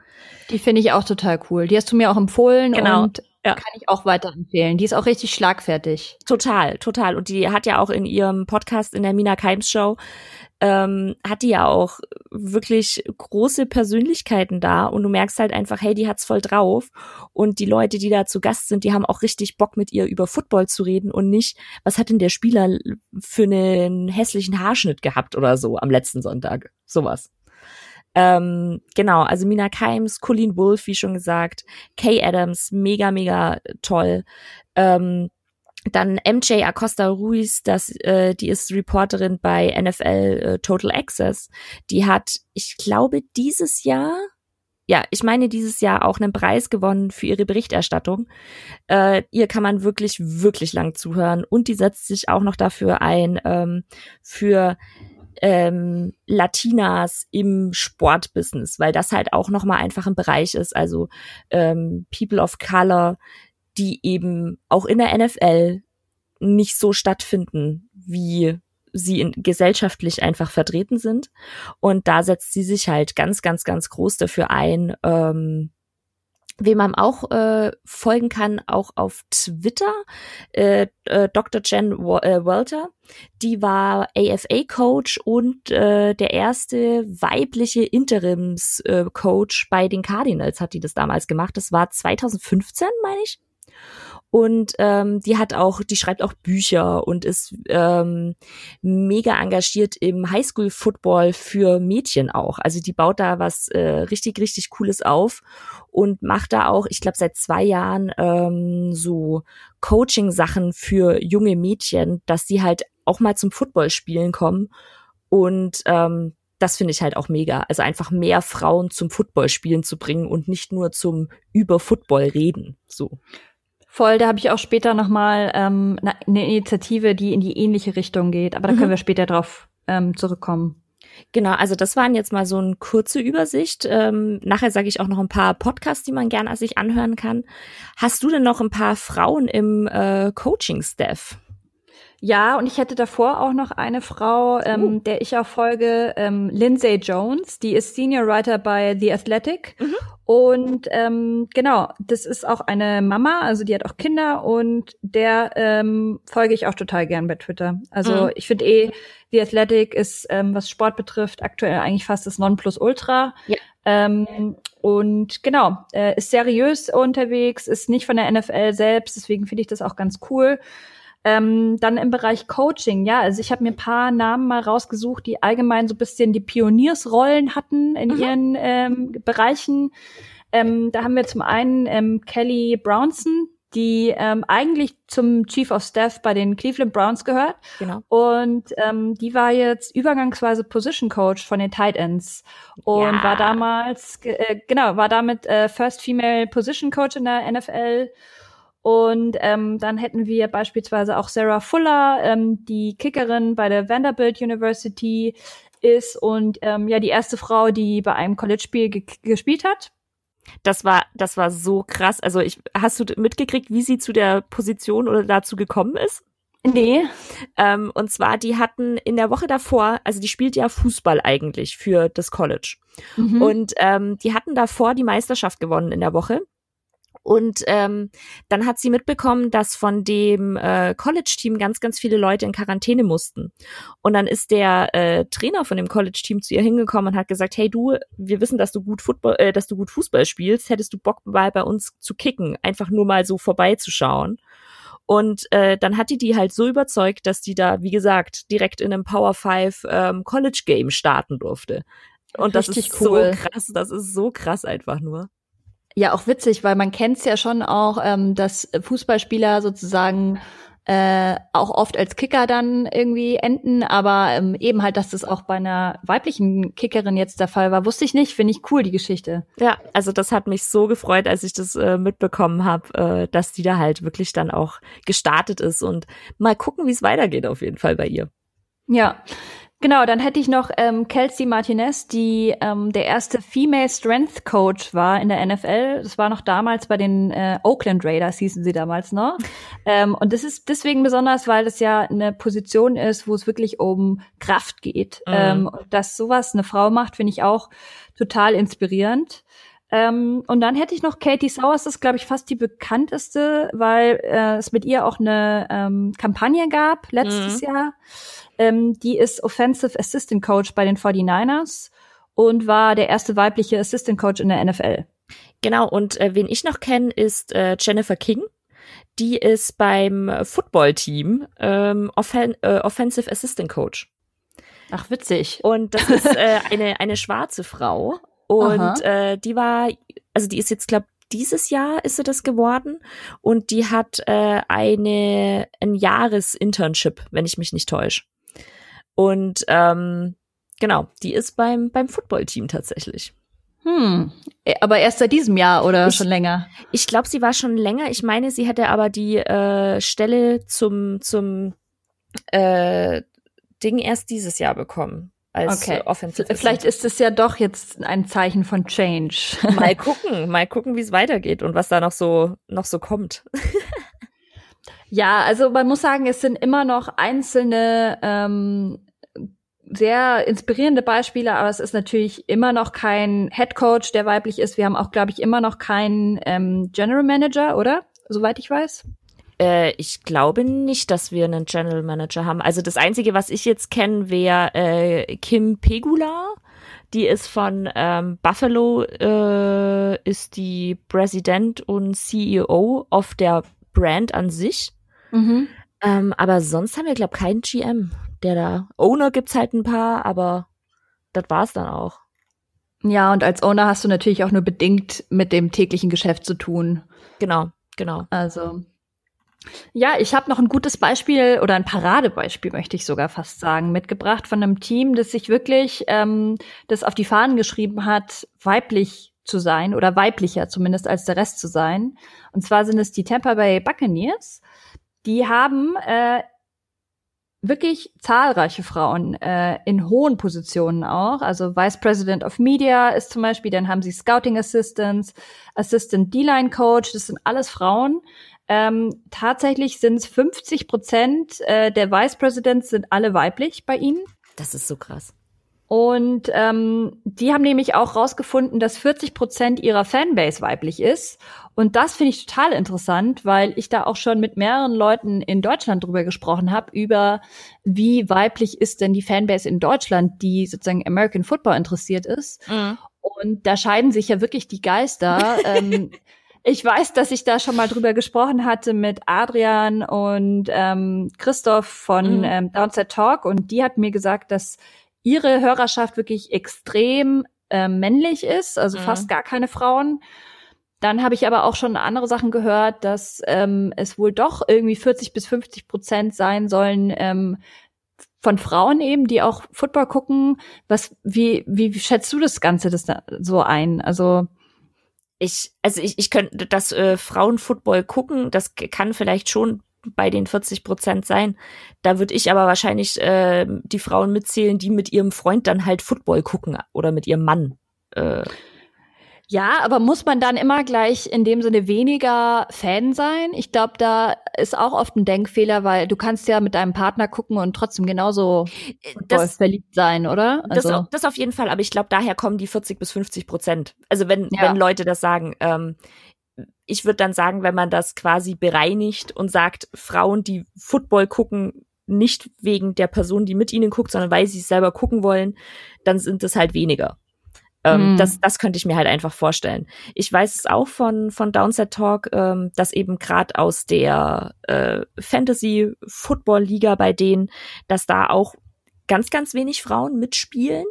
Die finde ich auch total cool. Die hast du mir auch empfohlen. Genau. Und ja. kann ich auch weiterempfehlen. Die ist auch richtig schlagfertig. Total, total. Und die hat ja auch in ihrem Podcast in der Mina Keims Show ähm, hat die ja auch wirklich große Persönlichkeiten da und du merkst halt einfach, hey, die hat's voll drauf und die Leute, die da zu Gast sind, die haben auch richtig Bock mit ihr über Football zu reden und nicht, was hat denn der Spieler für einen hässlichen Haarschnitt gehabt oder so am letzten Sonntag, sowas. Ähm, genau, also Mina Keims, Colleen Wolf, wie schon gesagt, Kay Adams, mega, mega toll. Ähm, dann MJ Acosta Ruiz, das, äh, die ist Reporterin bei NFL äh, Total Access. Die hat, ich glaube, dieses Jahr, ja, ich meine dieses Jahr auch einen Preis gewonnen für ihre Berichterstattung. Äh, ihr kann man wirklich, wirklich lang zuhören und die setzt sich auch noch dafür ein ähm, für ähm, Latinas im Sportbusiness, weil das halt auch nochmal einfach ein Bereich ist. Also ähm, People of Color, die eben auch in der NFL nicht so stattfinden, wie sie in, gesellschaftlich einfach vertreten sind. Und da setzt sie sich halt ganz, ganz, ganz groß dafür ein, ähm, Wem man auch äh, folgen kann, auch auf Twitter, äh, äh, Dr. Jen äh, Welter, die war AFA-Coach und äh, der erste weibliche Interims-Coach äh, bei den Cardinals hat die das damals gemacht. Das war 2015, meine ich. Und ähm, die hat auch, die schreibt auch Bücher und ist ähm, mega engagiert im Highschool-Football für Mädchen auch. Also die baut da was äh, richtig, richtig Cooles auf und macht da auch, ich glaube, seit zwei Jahren ähm, so Coaching-Sachen für junge Mädchen, dass sie halt auch mal zum Football spielen kommen. Und ähm, das finde ich halt auch mega. Also einfach mehr Frauen zum Footballspielen zu bringen und nicht nur zum über Football reden. So. Voll, da habe ich auch später nochmal ähm, eine Initiative, die in die ähnliche Richtung geht. Aber da mhm. können wir später drauf ähm, zurückkommen. Genau, also das waren jetzt mal so eine kurze Übersicht. Ähm, nachher sage ich auch noch ein paar Podcasts, die man gerne sich anhören kann. Hast du denn noch ein paar Frauen im äh, Coaching-Staff? Ja, und ich hätte davor auch noch eine Frau, ähm, uh. der ich auch folge, ähm, Lindsay Jones, die ist Senior Writer bei The Athletic. Mhm. Und ähm, genau, das ist auch eine Mama, also die hat auch Kinder und der ähm, folge ich auch total gern bei Twitter. Also mhm. ich finde eh, The Athletic ist, ähm, was Sport betrifft, aktuell eigentlich fast das Nonplusultra. Ja. Ähm, und genau, äh, ist seriös unterwegs, ist nicht von der NFL selbst, deswegen finde ich das auch ganz cool. Ähm, dann im Bereich Coaching, ja, also ich habe mir ein paar Namen mal rausgesucht, die allgemein so ein bisschen die Pioniersrollen hatten in mhm. ihren ähm, Bereichen. Ähm, da haben wir zum einen ähm, Kelly Brownson, die ähm, eigentlich zum Chief of Staff bei den Cleveland Browns gehört. Genau. Und ähm, die war jetzt übergangsweise Position Coach von den Tight Ends und ja. war damals äh, genau war damit äh, First Female Position Coach in der NFL und ähm, dann hätten wir beispielsweise auch Sarah Fuller, ähm, die Kickerin bei der Vanderbilt University ist und ähm, ja die erste Frau, die bei einem College-Spiel ge gespielt hat. Das war, das war so krass. Also ich, hast du mitgekriegt, wie sie zu der Position oder dazu gekommen ist? Nee. Ähm, und zwar, die hatten in der Woche davor, also die spielt ja Fußball eigentlich für das College. Mhm. Und ähm, die hatten davor die Meisterschaft gewonnen in der Woche. Und ähm, dann hat sie mitbekommen, dass von dem äh, College-Team ganz, ganz viele Leute in Quarantäne mussten. Und dann ist der äh, Trainer von dem College-Team zu ihr hingekommen und hat gesagt, hey du, wir wissen, dass du gut Football, äh, dass du gut Fußball spielst. Hättest du Bock mal bei uns zu kicken, einfach nur mal so vorbeizuschauen. Und äh, dann hat die die halt so überzeugt, dass die da, wie gesagt, direkt in einem Power 5 ähm, College Game starten durfte. Und Richtig das ist cool. so krass, das ist so krass einfach nur. Ja, auch witzig, weil man kennt es ja schon auch, ähm, dass Fußballspieler sozusagen äh, auch oft als Kicker dann irgendwie enden, aber ähm, eben halt, dass das auch bei einer weiblichen Kickerin jetzt der Fall war, wusste ich nicht. Finde ich cool, die Geschichte. Ja, also das hat mich so gefreut, als ich das äh, mitbekommen habe, äh, dass die da halt wirklich dann auch gestartet ist und mal gucken, wie es weitergeht auf jeden Fall bei ihr. Ja, Genau, dann hätte ich noch ähm, Kelsey Martinez, die ähm, der erste Female Strength Coach war in der NFL. Das war noch damals bei den äh, Oakland Raiders, hießen sie damals noch. Ähm, und das ist deswegen besonders, weil das ja eine Position ist, wo es wirklich um Kraft geht. Mhm. Ähm, dass sowas eine Frau macht, finde ich auch total inspirierend. Ähm, und dann hätte ich noch Katie Sowers, das ist, glaube ich, fast die bekannteste, weil äh, es mit ihr auch eine ähm, Kampagne gab letztes mhm. Jahr. Ähm, die ist Offensive Assistant Coach bei den 49ers und war der erste weibliche Assistant Coach in der NFL. Genau, und äh, wen ich noch kenne, ist äh, Jennifer King. Die ist beim Football-Team ähm, Offen äh, Offensive Assistant Coach. Ach, witzig. Und das ist äh, eine, eine schwarze Frau. Und äh, die war, also die ist jetzt, glaube dieses Jahr ist sie das geworden und die hat äh, eine ein Jahres-Internship, wenn ich mich nicht täusche. Und ähm, genau, die ist beim beim Footballteam tatsächlich. Hm, äh, aber erst seit diesem Jahr oder ich, schon länger? Ich glaube, sie war schon länger. Ich meine, sie hätte aber die äh, Stelle zum zum äh, Ding erst dieses Jahr bekommen als okay. Offensive. Vielleicht ist es ja doch jetzt ein Zeichen von Change. mal gucken, mal gucken, wie es weitergeht und was da noch so noch so kommt. ja, also man muss sagen, es sind immer noch einzelne ähm, sehr inspirierende Beispiele, aber es ist natürlich immer noch kein Head Coach, der weiblich ist. Wir haben auch, glaube ich, immer noch keinen ähm, General Manager, oder? Soweit ich weiß. Äh, ich glaube nicht, dass wir einen General Manager haben. Also das Einzige, was ich jetzt kenne, wäre äh, Kim Pegula. Die ist von ähm, Buffalo, äh, ist die Präsident und CEO of der Brand an sich. Mhm. Ähm, aber sonst haben wir, glaube ich, keinen GM, der da. Owner gibt's halt ein paar, aber das war's dann auch. Ja, und als Owner hast du natürlich auch nur bedingt mit dem täglichen Geschäft zu tun. Genau, genau. Also ja, ich habe noch ein gutes Beispiel oder ein Paradebeispiel, möchte ich sogar fast sagen, mitgebracht von einem Team, das sich wirklich ähm, das auf die Fahnen geschrieben hat, weiblich zu sein oder weiblicher zumindest als der Rest zu sein. Und zwar sind es die Tampa Bay Buccaneers. Die haben äh, wirklich zahlreiche Frauen äh, in hohen Positionen auch. Also Vice President of Media ist zum Beispiel, dann haben sie Scouting Assistants, Assistant D-Line Coach, das sind alles Frauen. Ähm, tatsächlich sind es 50 Prozent äh, der Vice Presidents sind alle weiblich bei ihnen. Das ist so krass. Und ähm, die haben nämlich auch rausgefunden, dass 40 Prozent ihrer Fanbase weiblich ist. Und das finde ich total interessant, weil ich da auch schon mit mehreren Leuten in Deutschland drüber gesprochen habe, über wie weiblich ist denn die Fanbase in Deutschland, die sozusagen American Football interessiert ist. Mhm. Und da scheiden sich ja wirklich die Geister. ähm, ich weiß, dass ich da schon mal drüber gesprochen hatte mit Adrian und ähm, Christoph von mhm. ähm, Downset Talk und die hat mir gesagt, dass ihre Hörerschaft wirklich extrem äh, männlich ist, also mhm. fast gar keine Frauen. Dann habe ich aber auch schon andere Sachen gehört, dass ähm, es wohl doch irgendwie 40 bis 50 Prozent sein sollen ähm, von Frauen eben, die auch Football gucken. Was, wie, wie schätzt du das Ganze das da so ein? Also ich, also ich, ich könnte das äh, Frauenfootball gucken, das kann vielleicht schon bei den 40 Prozent sein. Da würde ich aber wahrscheinlich äh, die Frauen mitzählen, die mit ihrem Freund dann halt Football gucken oder mit ihrem Mann. Äh, ja, aber muss man dann immer gleich in dem Sinne weniger Fan sein? Ich glaube, da ist auch oft ein Denkfehler, weil du kannst ja mit deinem Partner gucken und trotzdem genauso das, verliebt sein, oder? Also. Das, das auf jeden Fall, aber ich glaube, daher kommen die 40 bis 50 Prozent. Also wenn, ja. wenn Leute das sagen, ähm, ich würde dann sagen, wenn man das quasi bereinigt und sagt, Frauen, die Football gucken, nicht wegen der Person, die mit ihnen guckt, sondern weil sie es selber gucken wollen, dann sind es halt weniger. Ähm, mhm. das, das könnte ich mir halt einfach vorstellen. Ich weiß es auch von, von Downset Talk, ähm, dass eben gerade aus der äh, Fantasy Football Liga bei denen, dass da auch ganz, ganz wenig Frauen mitspielen.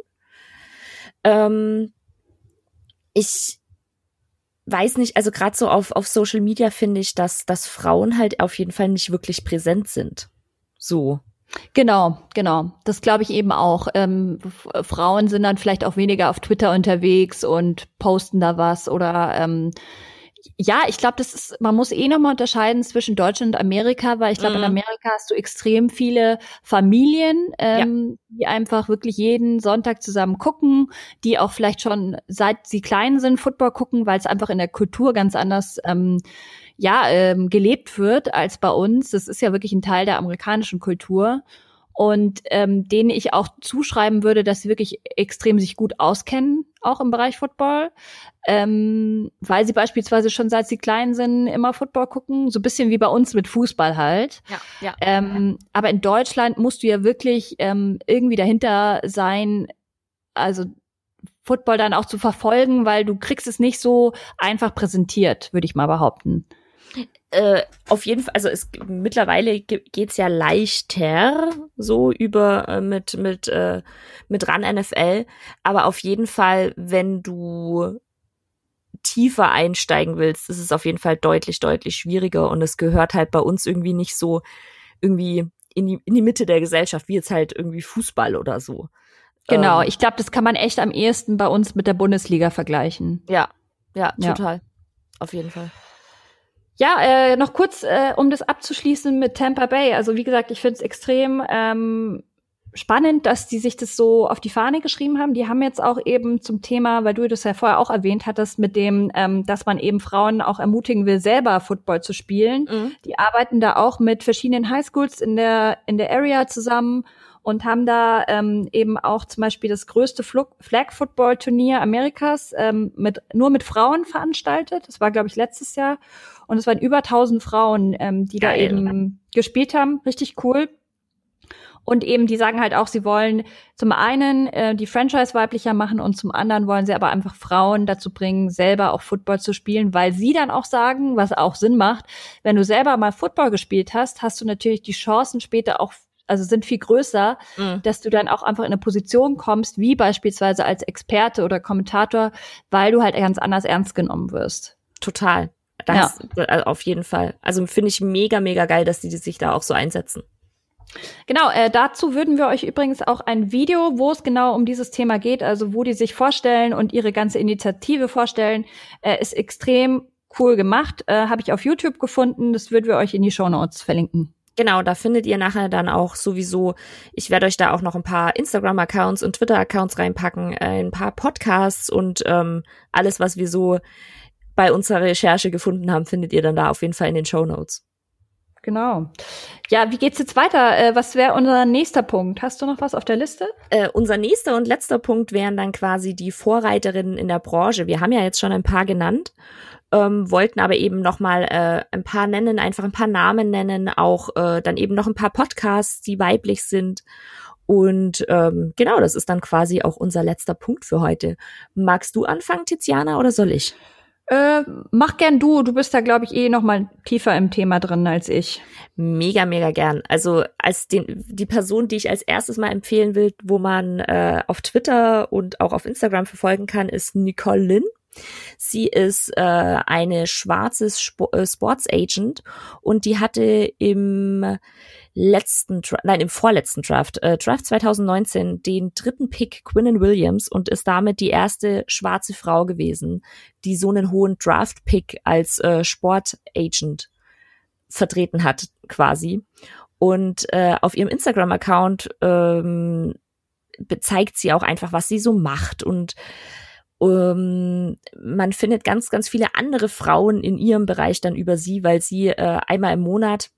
Ähm, ich weiß nicht, also gerade so auf, auf Social Media finde ich, dass, dass Frauen halt auf jeden Fall nicht wirklich präsent sind. So. Genau, genau. Das glaube ich eben auch. Ähm, Frauen sind dann vielleicht auch weniger auf Twitter unterwegs und posten da was oder ähm, ja, ich glaube, das ist, man muss eh nochmal unterscheiden zwischen Deutschland und Amerika, weil ich glaube, mhm. in Amerika hast du extrem viele Familien, ähm, ja. die einfach wirklich jeden Sonntag zusammen gucken, die auch vielleicht schon seit sie klein sind Football gucken, weil es einfach in der Kultur ganz anders ähm, ja, ähm, gelebt wird als bei uns. Das ist ja wirklich ein Teil der amerikanischen Kultur. und ähm, denen ich auch zuschreiben würde, dass sie wirklich extrem sich gut auskennen, auch im Bereich Football, ähm, weil sie beispielsweise schon seit sie klein sind immer Football gucken, so bisschen wie bei uns mit Fußball halt. Ja, ja. Ähm, aber in Deutschland musst du ja wirklich ähm, irgendwie dahinter sein, also Football dann auch zu verfolgen, weil du kriegst es nicht so einfach präsentiert, würde ich mal behaupten. Äh, auf jeden Fall, also es mittlerweile geht's ja leichter so über äh, mit mit äh, mit ran NFL, aber auf jeden Fall, wenn du tiefer einsteigen willst, ist es auf jeden Fall deutlich deutlich schwieriger und es gehört halt bei uns irgendwie nicht so irgendwie in die in die Mitte der Gesellschaft wie jetzt halt irgendwie Fußball oder so. Genau, ähm, ich glaube, das kann man echt am ehesten bei uns mit der Bundesliga vergleichen. Ja, ja, total. Ja. Auf jeden Fall. Ja, äh, noch kurz, äh, um das abzuschließen mit Tampa Bay. Also wie gesagt, ich finde es extrem ähm, spannend, dass die sich das so auf die Fahne geschrieben haben. Die haben jetzt auch eben zum Thema, weil du das ja vorher auch erwähnt hattest, mit dem, ähm, dass man eben Frauen auch ermutigen will, selber Football zu spielen. Mhm. Die arbeiten da auch mit verschiedenen Highschools in der in der Area zusammen und haben da ähm, eben auch zum Beispiel das größte Flag Football Turnier Amerikas ähm, mit nur mit Frauen veranstaltet. Das war glaube ich letztes Jahr und es waren über 1000 Frauen, ähm, die Geil. da eben gespielt haben. Richtig cool. Und eben, die sagen halt auch, sie wollen zum einen äh, die Franchise weiblicher machen und zum anderen wollen sie aber einfach Frauen dazu bringen, selber auch Football zu spielen, weil sie dann auch sagen, was auch Sinn macht, wenn du selber mal Football gespielt hast, hast du natürlich die Chancen später auch also sind viel größer, mhm. dass du dann auch einfach in eine Position kommst, wie beispielsweise als Experte oder Kommentator, weil du halt ganz anders ernst genommen wirst. Total. Das ja. Äh, auf jeden Fall. Also finde ich mega, mega geil, dass die sich da auch so einsetzen. Genau, äh, dazu würden wir euch übrigens auch ein Video, wo es genau um dieses Thema geht, also wo die sich vorstellen und ihre ganze Initiative vorstellen, äh, ist extrem cool gemacht. Äh, Habe ich auf YouTube gefunden. Das würden wir euch in die Show Notes verlinken. Genau, da findet ihr nachher dann auch sowieso, ich werde euch da auch noch ein paar Instagram-Accounts und Twitter-Accounts reinpacken, äh, ein paar Podcasts und ähm, alles, was wir so bei unserer Recherche gefunden haben, findet ihr dann da auf jeden Fall in den Show Notes. Genau. Ja, wie geht's jetzt weiter? Äh, was wäre unser nächster Punkt? Hast du noch was auf der Liste? Äh, unser nächster und letzter Punkt wären dann quasi die Vorreiterinnen in der Branche. Wir haben ja jetzt schon ein paar genannt, ähm, wollten aber eben noch mal äh, ein paar nennen, einfach ein paar Namen nennen, auch äh, dann eben noch ein paar Podcasts, die weiblich sind. Und ähm, genau, das ist dann quasi auch unser letzter Punkt für heute. Magst du anfangen, Tiziana, oder soll ich? Äh, mach gern du. Du bist da, glaube ich, eh noch mal tiefer im Thema drin als ich. Mega, mega gern. Also als den, die Person, die ich als erstes mal empfehlen will, wo man äh, auf Twitter und auch auf Instagram verfolgen kann, ist Nicole Lynn. Sie ist äh, eine schwarze Sp äh, Sports Agent und die hatte im letzten, nein, im vorletzten Draft, äh, Draft 2019, den dritten Pick Quinnen Williams und ist damit die erste schwarze Frau gewesen, die so einen hohen Draft-Pick als äh, Sportagent vertreten hat, quasi. Und äh, auf ihrem Instagram-Account ähm, zeigt sie auch einfach, was sie so macht und um, ähm, man findet ganz, ganz viele andere Frauen in ihrem Bereich dann über sie, weil sie äh, einmal im Monat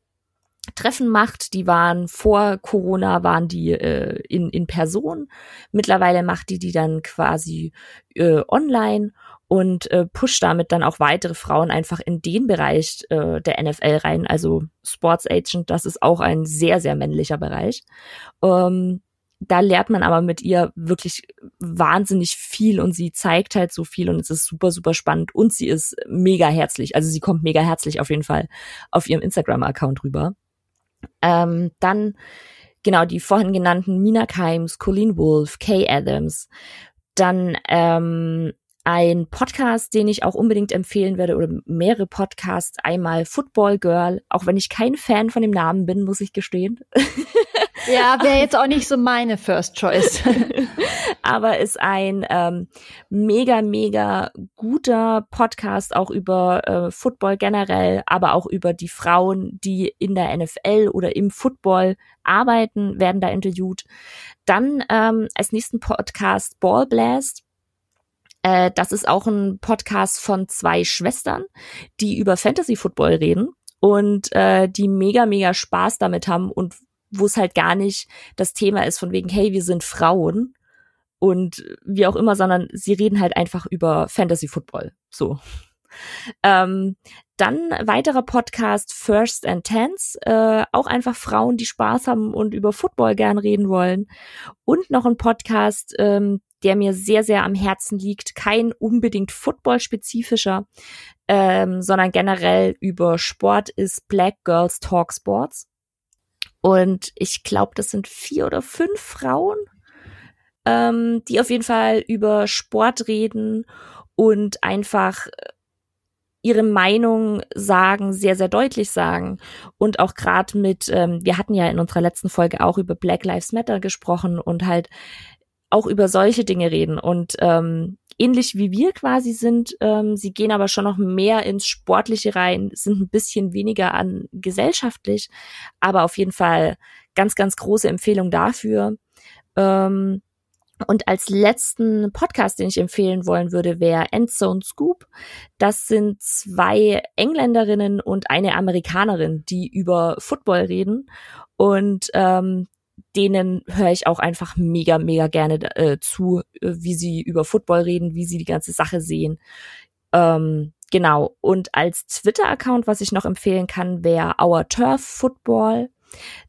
Treffen macht. Die waren vor Corona, waren die äh, in, in Person. Mittlerweile macht die die dann quasi äh, online und äh, pusht damit dann auch weitere Frauen einfach in den Bereich äh, der NFL rein. Also Sports Agent, das ist auch ein sehr, sehr männlicher Bereich. Ähm, da lernt man aber mit ihr wirklich wahnsinnig viel und sie zeigt halt so viel und es ist super, super spannend und sie ist mega herzlich. Also sie kommt mega herzlich auf jeden Fall auf ihrem Instagram-Account rüber. Ähm, dann genau die vorhin genannten Mina Kimes, Colleen Wolf, Kay Adams. Dann ähm, ein Podcast, den ich auch unbedingt empfehlen werde oder mehrere Podcasts. Einmal Football Girl, auch wenn ich kein Fan von dem Namen bin, muss ich gestehen. Ja, wäre jetzt auch nicht so meine First Choice. Aber ist ein ähm, mega, mega guter Podcast auch über äh, Football generell, aber auch über die Frauen, die in der NFL oder im Football arbeiten, werden da interviewt. Dann ähm, als nächsten Podcast Ball Blast. Äh, das ist auch ein Podcast von zwei Schwestern, die über Fantasy Football reden und äh, die mega, mega Spaß damit haben und wo es halt gar nicht das Thema ist von wegen, hey, wir sind Frauen und wie auch immer, sondern sie reden halt einfach über Fantasy Football. So. Ähm, dann weiterer Podcast First and Tens, äh, auch einfach Frauen, die Spaß haben und über Football gern reden wollen. Und noch ein Podcast, ähm, der mir sehr, sehr am Herzen liegt. Kein unbedingt Football-spezifischer, ähm, sondern generell über Sport ist Black Girls Talk Sports. Und ich glaube, das sind vier oder fünf Frauen, ähm, die auf jeden Fall über Sport reden und einfach ihre Meinung sagen, sehr, sehr deutlich sagen. Und auch gerade mit, ähm, wir hatten ja in unserer letzten Folge auch über Black Lives Matter gesprochen und halt auch über solche Dinge reden. Und ähm, ähnlich wie wir quasi sind, ähm, sie gehen aber schon noch mehr ins Sportliche rein, sind ein bisschen weniger an gesellschaftlich, aber auf jeden Fall ganz, ganz große Empfehlung dafür. Ähm, und als letzten Podcast, den ich empfehlen wollen würde, wäre Endzone Scoop. Das sind zwei Engländerinnen und eine Amerikanerin, die über Football reden. Und ähm, denen höre ich auch einfach mega, mega gerne äh, zu, äh, wie sie über Football reden, wie sie die ganze Sache sehen. Ähm, genau. Und als Twitter-Account, was ich noch empfehlen kann, wäre Our Turf Football.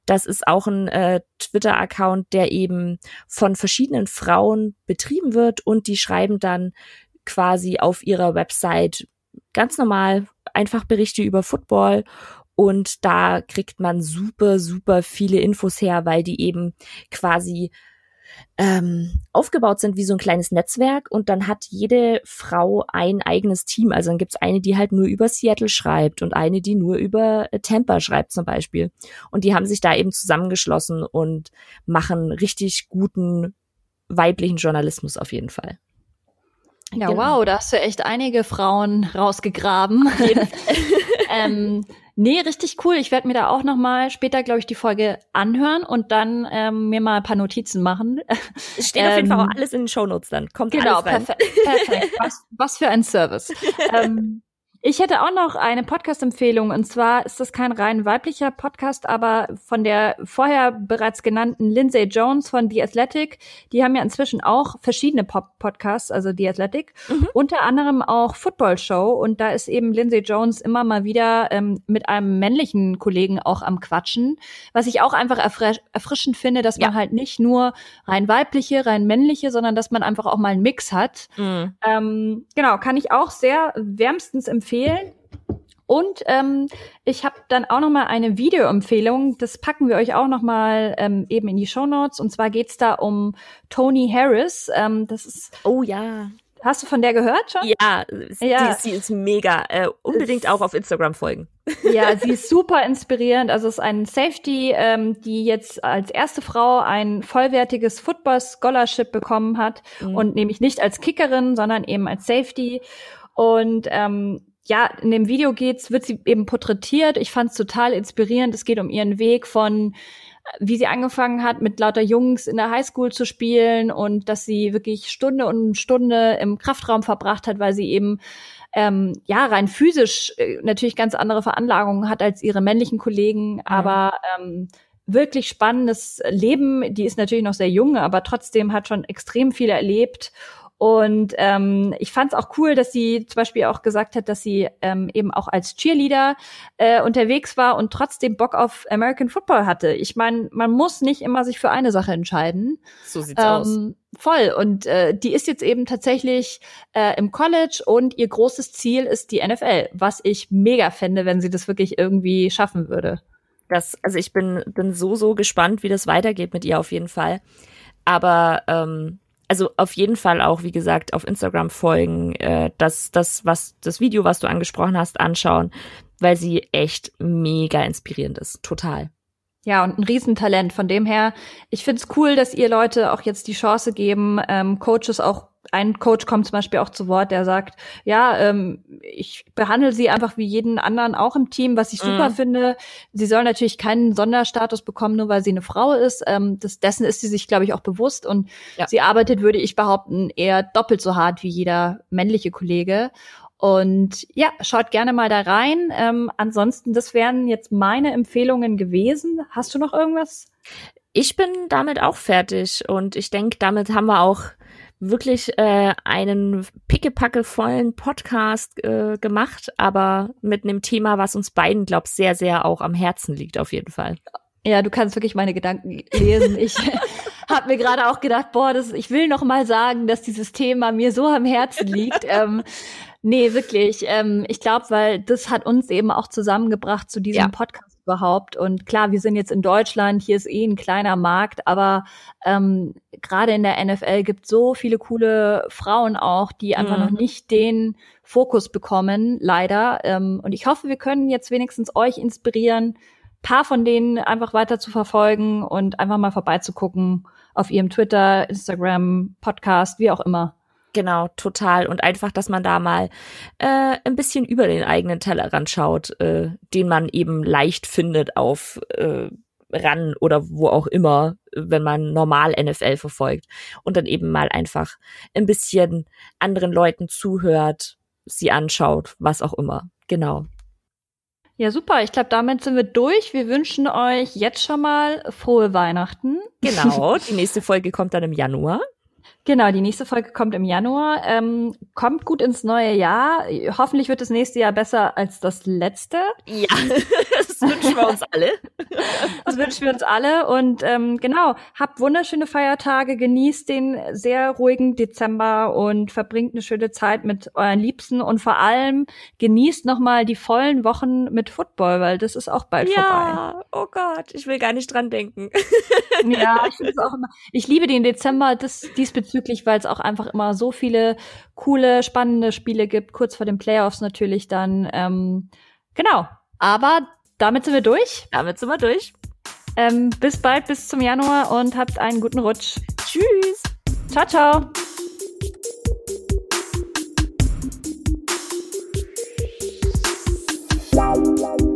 Das ist auch ein äh, Twitter-Account, der eben von verschiedenen Frauen betrieben wird und die schreiben dann quasi auf ihrer Website ganz normal einfach Berichte über Football und da kriegt man super, super viele Infos her, weil die eben quasi ähm, aufgebaut sind wie so ein kleines Netzwerk und dann hat jede Frau ein eigenes Team. Also dann gibt's eine, die halt nur über Seattle schreibt und eine, die nur über äh, Tampa schreibt zum Beispiel. Und die haben sich da eben zusammengeschlossen und machen richtig guten weiblichen Journalismus auf jeden Fall. Ja, genau. wow, da hast du echt einige Frauen rausgegraben. ähm, Nee, richtig cool. Ich werde mir da auch noch mal später, glaube ich, die Folge anhören und dann ähm, mir mal ein paar Notizen machen. Es steht ähm, auf jeden Fall auch ähm, alles in den Shownotes dann. Kommt genau, alles rein. Perfekt. perfekt. Was, was für ein Service. ähm, ich hätte auch noch eine Podcast-Empfehlung und zwar ist das kein rein weiblicher Podcast, aber von der vorher bereits genannten Lindsay Jones von The Athletic. Die haben ja inzwischen auch verschiedene Pop Podcasts, also The Athletic, mhm. unter anderem auch Football Show und da ist eben Lindsay Jones immer mal wieder ähm, mit einem männlichen Kollegen auch am Quatschen, was ich auch einfach erfrisch erfrischend finde, dass man halt nicht nur rein weibliche, rein männliche, sondern dass man einfach auch mal einen Mix hat. Mhm. Ähm, genau, kann ich auch sehr wärmstens empfehlen empfehlen. Und ähm, ich habe dann auch noch mal eine Videoempfehlung. Das packen wir euch auch noch mal ähm, eben in die Show Notes. Und zwar geht's da um Tony Harris. Ähm, das ist oh ja. Hast du von der gehört schon? Ja, ja. Sie, sie ist mega. Äh, unbedingt auch auf Instagram folgen. Ja, sie ist super inspirierend. Also es ist ein Safety, ähm, die jetzt als erste Frau ein vollwertiges Football Scholarship bekommen hat mhm. und nämlich nicht als Kickerin, sondern eben als Safety. Und ähm, ja, in dem Video geht's, wird sie eben porträtiert. Ich fand es total inspirierend. Es geht um ihren Weg von äh, wie sie angefangen hat, mit lauter Jungs in der Highschool zu spielen und dass sie wirklich Stunde und Stunde im Kraftraum verbracht hat, weil sie eben ähm, ja rein physisch äh, natürlich ganz andere Veranlagungen hat als ihre männlichen Kollegen, mhm. aber ähm, wirklich spannendes Leben. Die ist natürlich noch sehr jung, aber trotzdem hat schon extrem viel erlebt und ähm, ich fand es auch cool, dass sie zum Beispiel auch gesagt hat, dass sie ähm, eben auch als Cheerleader äh, unterwegs war und trotzdem Bock auf American Football hatte. Ich meine, man muss nicht immer sich für eine Sache entscheiden. So sieht's ähm, aus. Voll. Und äh, die ist jetzt eben tatsächlich äh, im College und ihr großes Ziel ist die NFL, was ich mega fände, wenn sie das wirklich irgendwie schaffen würde. Das, also ich bin, bin so, so gespannt, wie das weitergeht mit ihr auf jeden Fall. Aber ähm, also auf jeden Fall auch, wie gesagt, auf Instagram folgen, äh, das, das, was, das Video, was du angesprochen hast, anschauen, weil sie echt mega inspirierend ist. Total. Ja, und ein Riesentalent. Von dem her, ich find's cool, dass ihr Leute auch jetzt die Chance geben, ähm, Coaches auch ein Coach kommt zum Beispiel auch zu Wort, der sagt, ja, ähm, ich behandle sie einfach wie jeden anderen auch im Team, was ich super mm. finde. Sie soll natürlich keinen Sonderstatus bekommen, nur weil sie eine Frau ist. Ähm, das, dessen ist sie sich, glaube ich, auch bewusst. Und ja. sie arbeitet, würde ich behaupten, eher doppelt so hart wie jeder männliche Kollege. Und ja, schaut gerne mal da rein. Ähm, ansonsten, das wären jetzt meine Empfehlungen gewesen. Hast du noch irgendwas? Ich bin damit auch fertig und ich denke, damit haben wir auch wirklich äh, einen pickepackevollen Podcast äh, gemacht, aber mit einem Thema, was uns beiden, glaub sehr, sehr auch am Herzen liegt, auf jeden Fall. Ja, du kannst wirklich meine Gedanken lesen. Ich habe mir gerade auch gedacht, boah, das, ich will noch mal sagen, dass dieses Thema mir so am Herzen liegt. ähm, nee, wirklich. Ähm, ich glaube, weil das hat uns eben auch zusammengebracht zu diesem ja. Podcast überhaupt. Und klar, wir sind jetzt in Deutschland, hier ist eh ein kleiner Markt, aber ähm, gerade in der NFL gibt so viele coole Frauen auch, die einfach mhm. noch nicht den Fokus bekommen, leider. Ähm, und ich hoffe, wir können jetzt wenigstens euch inspirieren, paar von denen einfach weiter zu verfolgen und einfach mal vorbeizugucken auf ihrem Twitter, Instagram, Podcast, wie auch immer. Genau, total. Und einfach, dass man da mal äh, ein bisschen über den eigenen Tellerrand schaut, äh, den man eben leicht findet auf äh, ran oder wo auch immer, wenn man normal NFL verfolgt. Und dann eben mal einfach ein bisschen anderen Leuten zuhört, sie anschaut, was auch immer. Genau. Ja, super. Ich glaube, damit sind wir durch. Wir wünschen euch jetzt schon mal frohe Weihnachten. Genau. Die nächste Folge kommt dann im Januar. Genau, die nächste Folge kommt im Januar. Ähm, kommt gut ins neue Jahr. Hoffentlich wird das nächste Jahr besser als das letzte. Ja, das wünschen wir uns alle. das wünschen wir uns alle. Und ähm, genau, habt wunderschöne Feiertage, genießt den sehr ruhigen Dezember und verbringt eine schöne Zeit mit euren Liebsten und vor allem genießt nochmal die vollen Wochen mit Football, weil das ist auch bald ja, vorbei. Ja, oh Gott, ich will gar nicht dran denken. ja, ich auch immer. Ich liebe den Dezember das, diesbezüglich unglücklich, weil es auch einfach immer so viele coole, spannende Spiele gibt, kurz vor den Playoffs natürlich dann. Ähm, genau. Aber damit sind wir durch. Damit sind wir durch. Ähm, bis bald, bis zum Januar und habt einen guten Rutsch. Tschüss. Ciao, ciao. Wow, wow.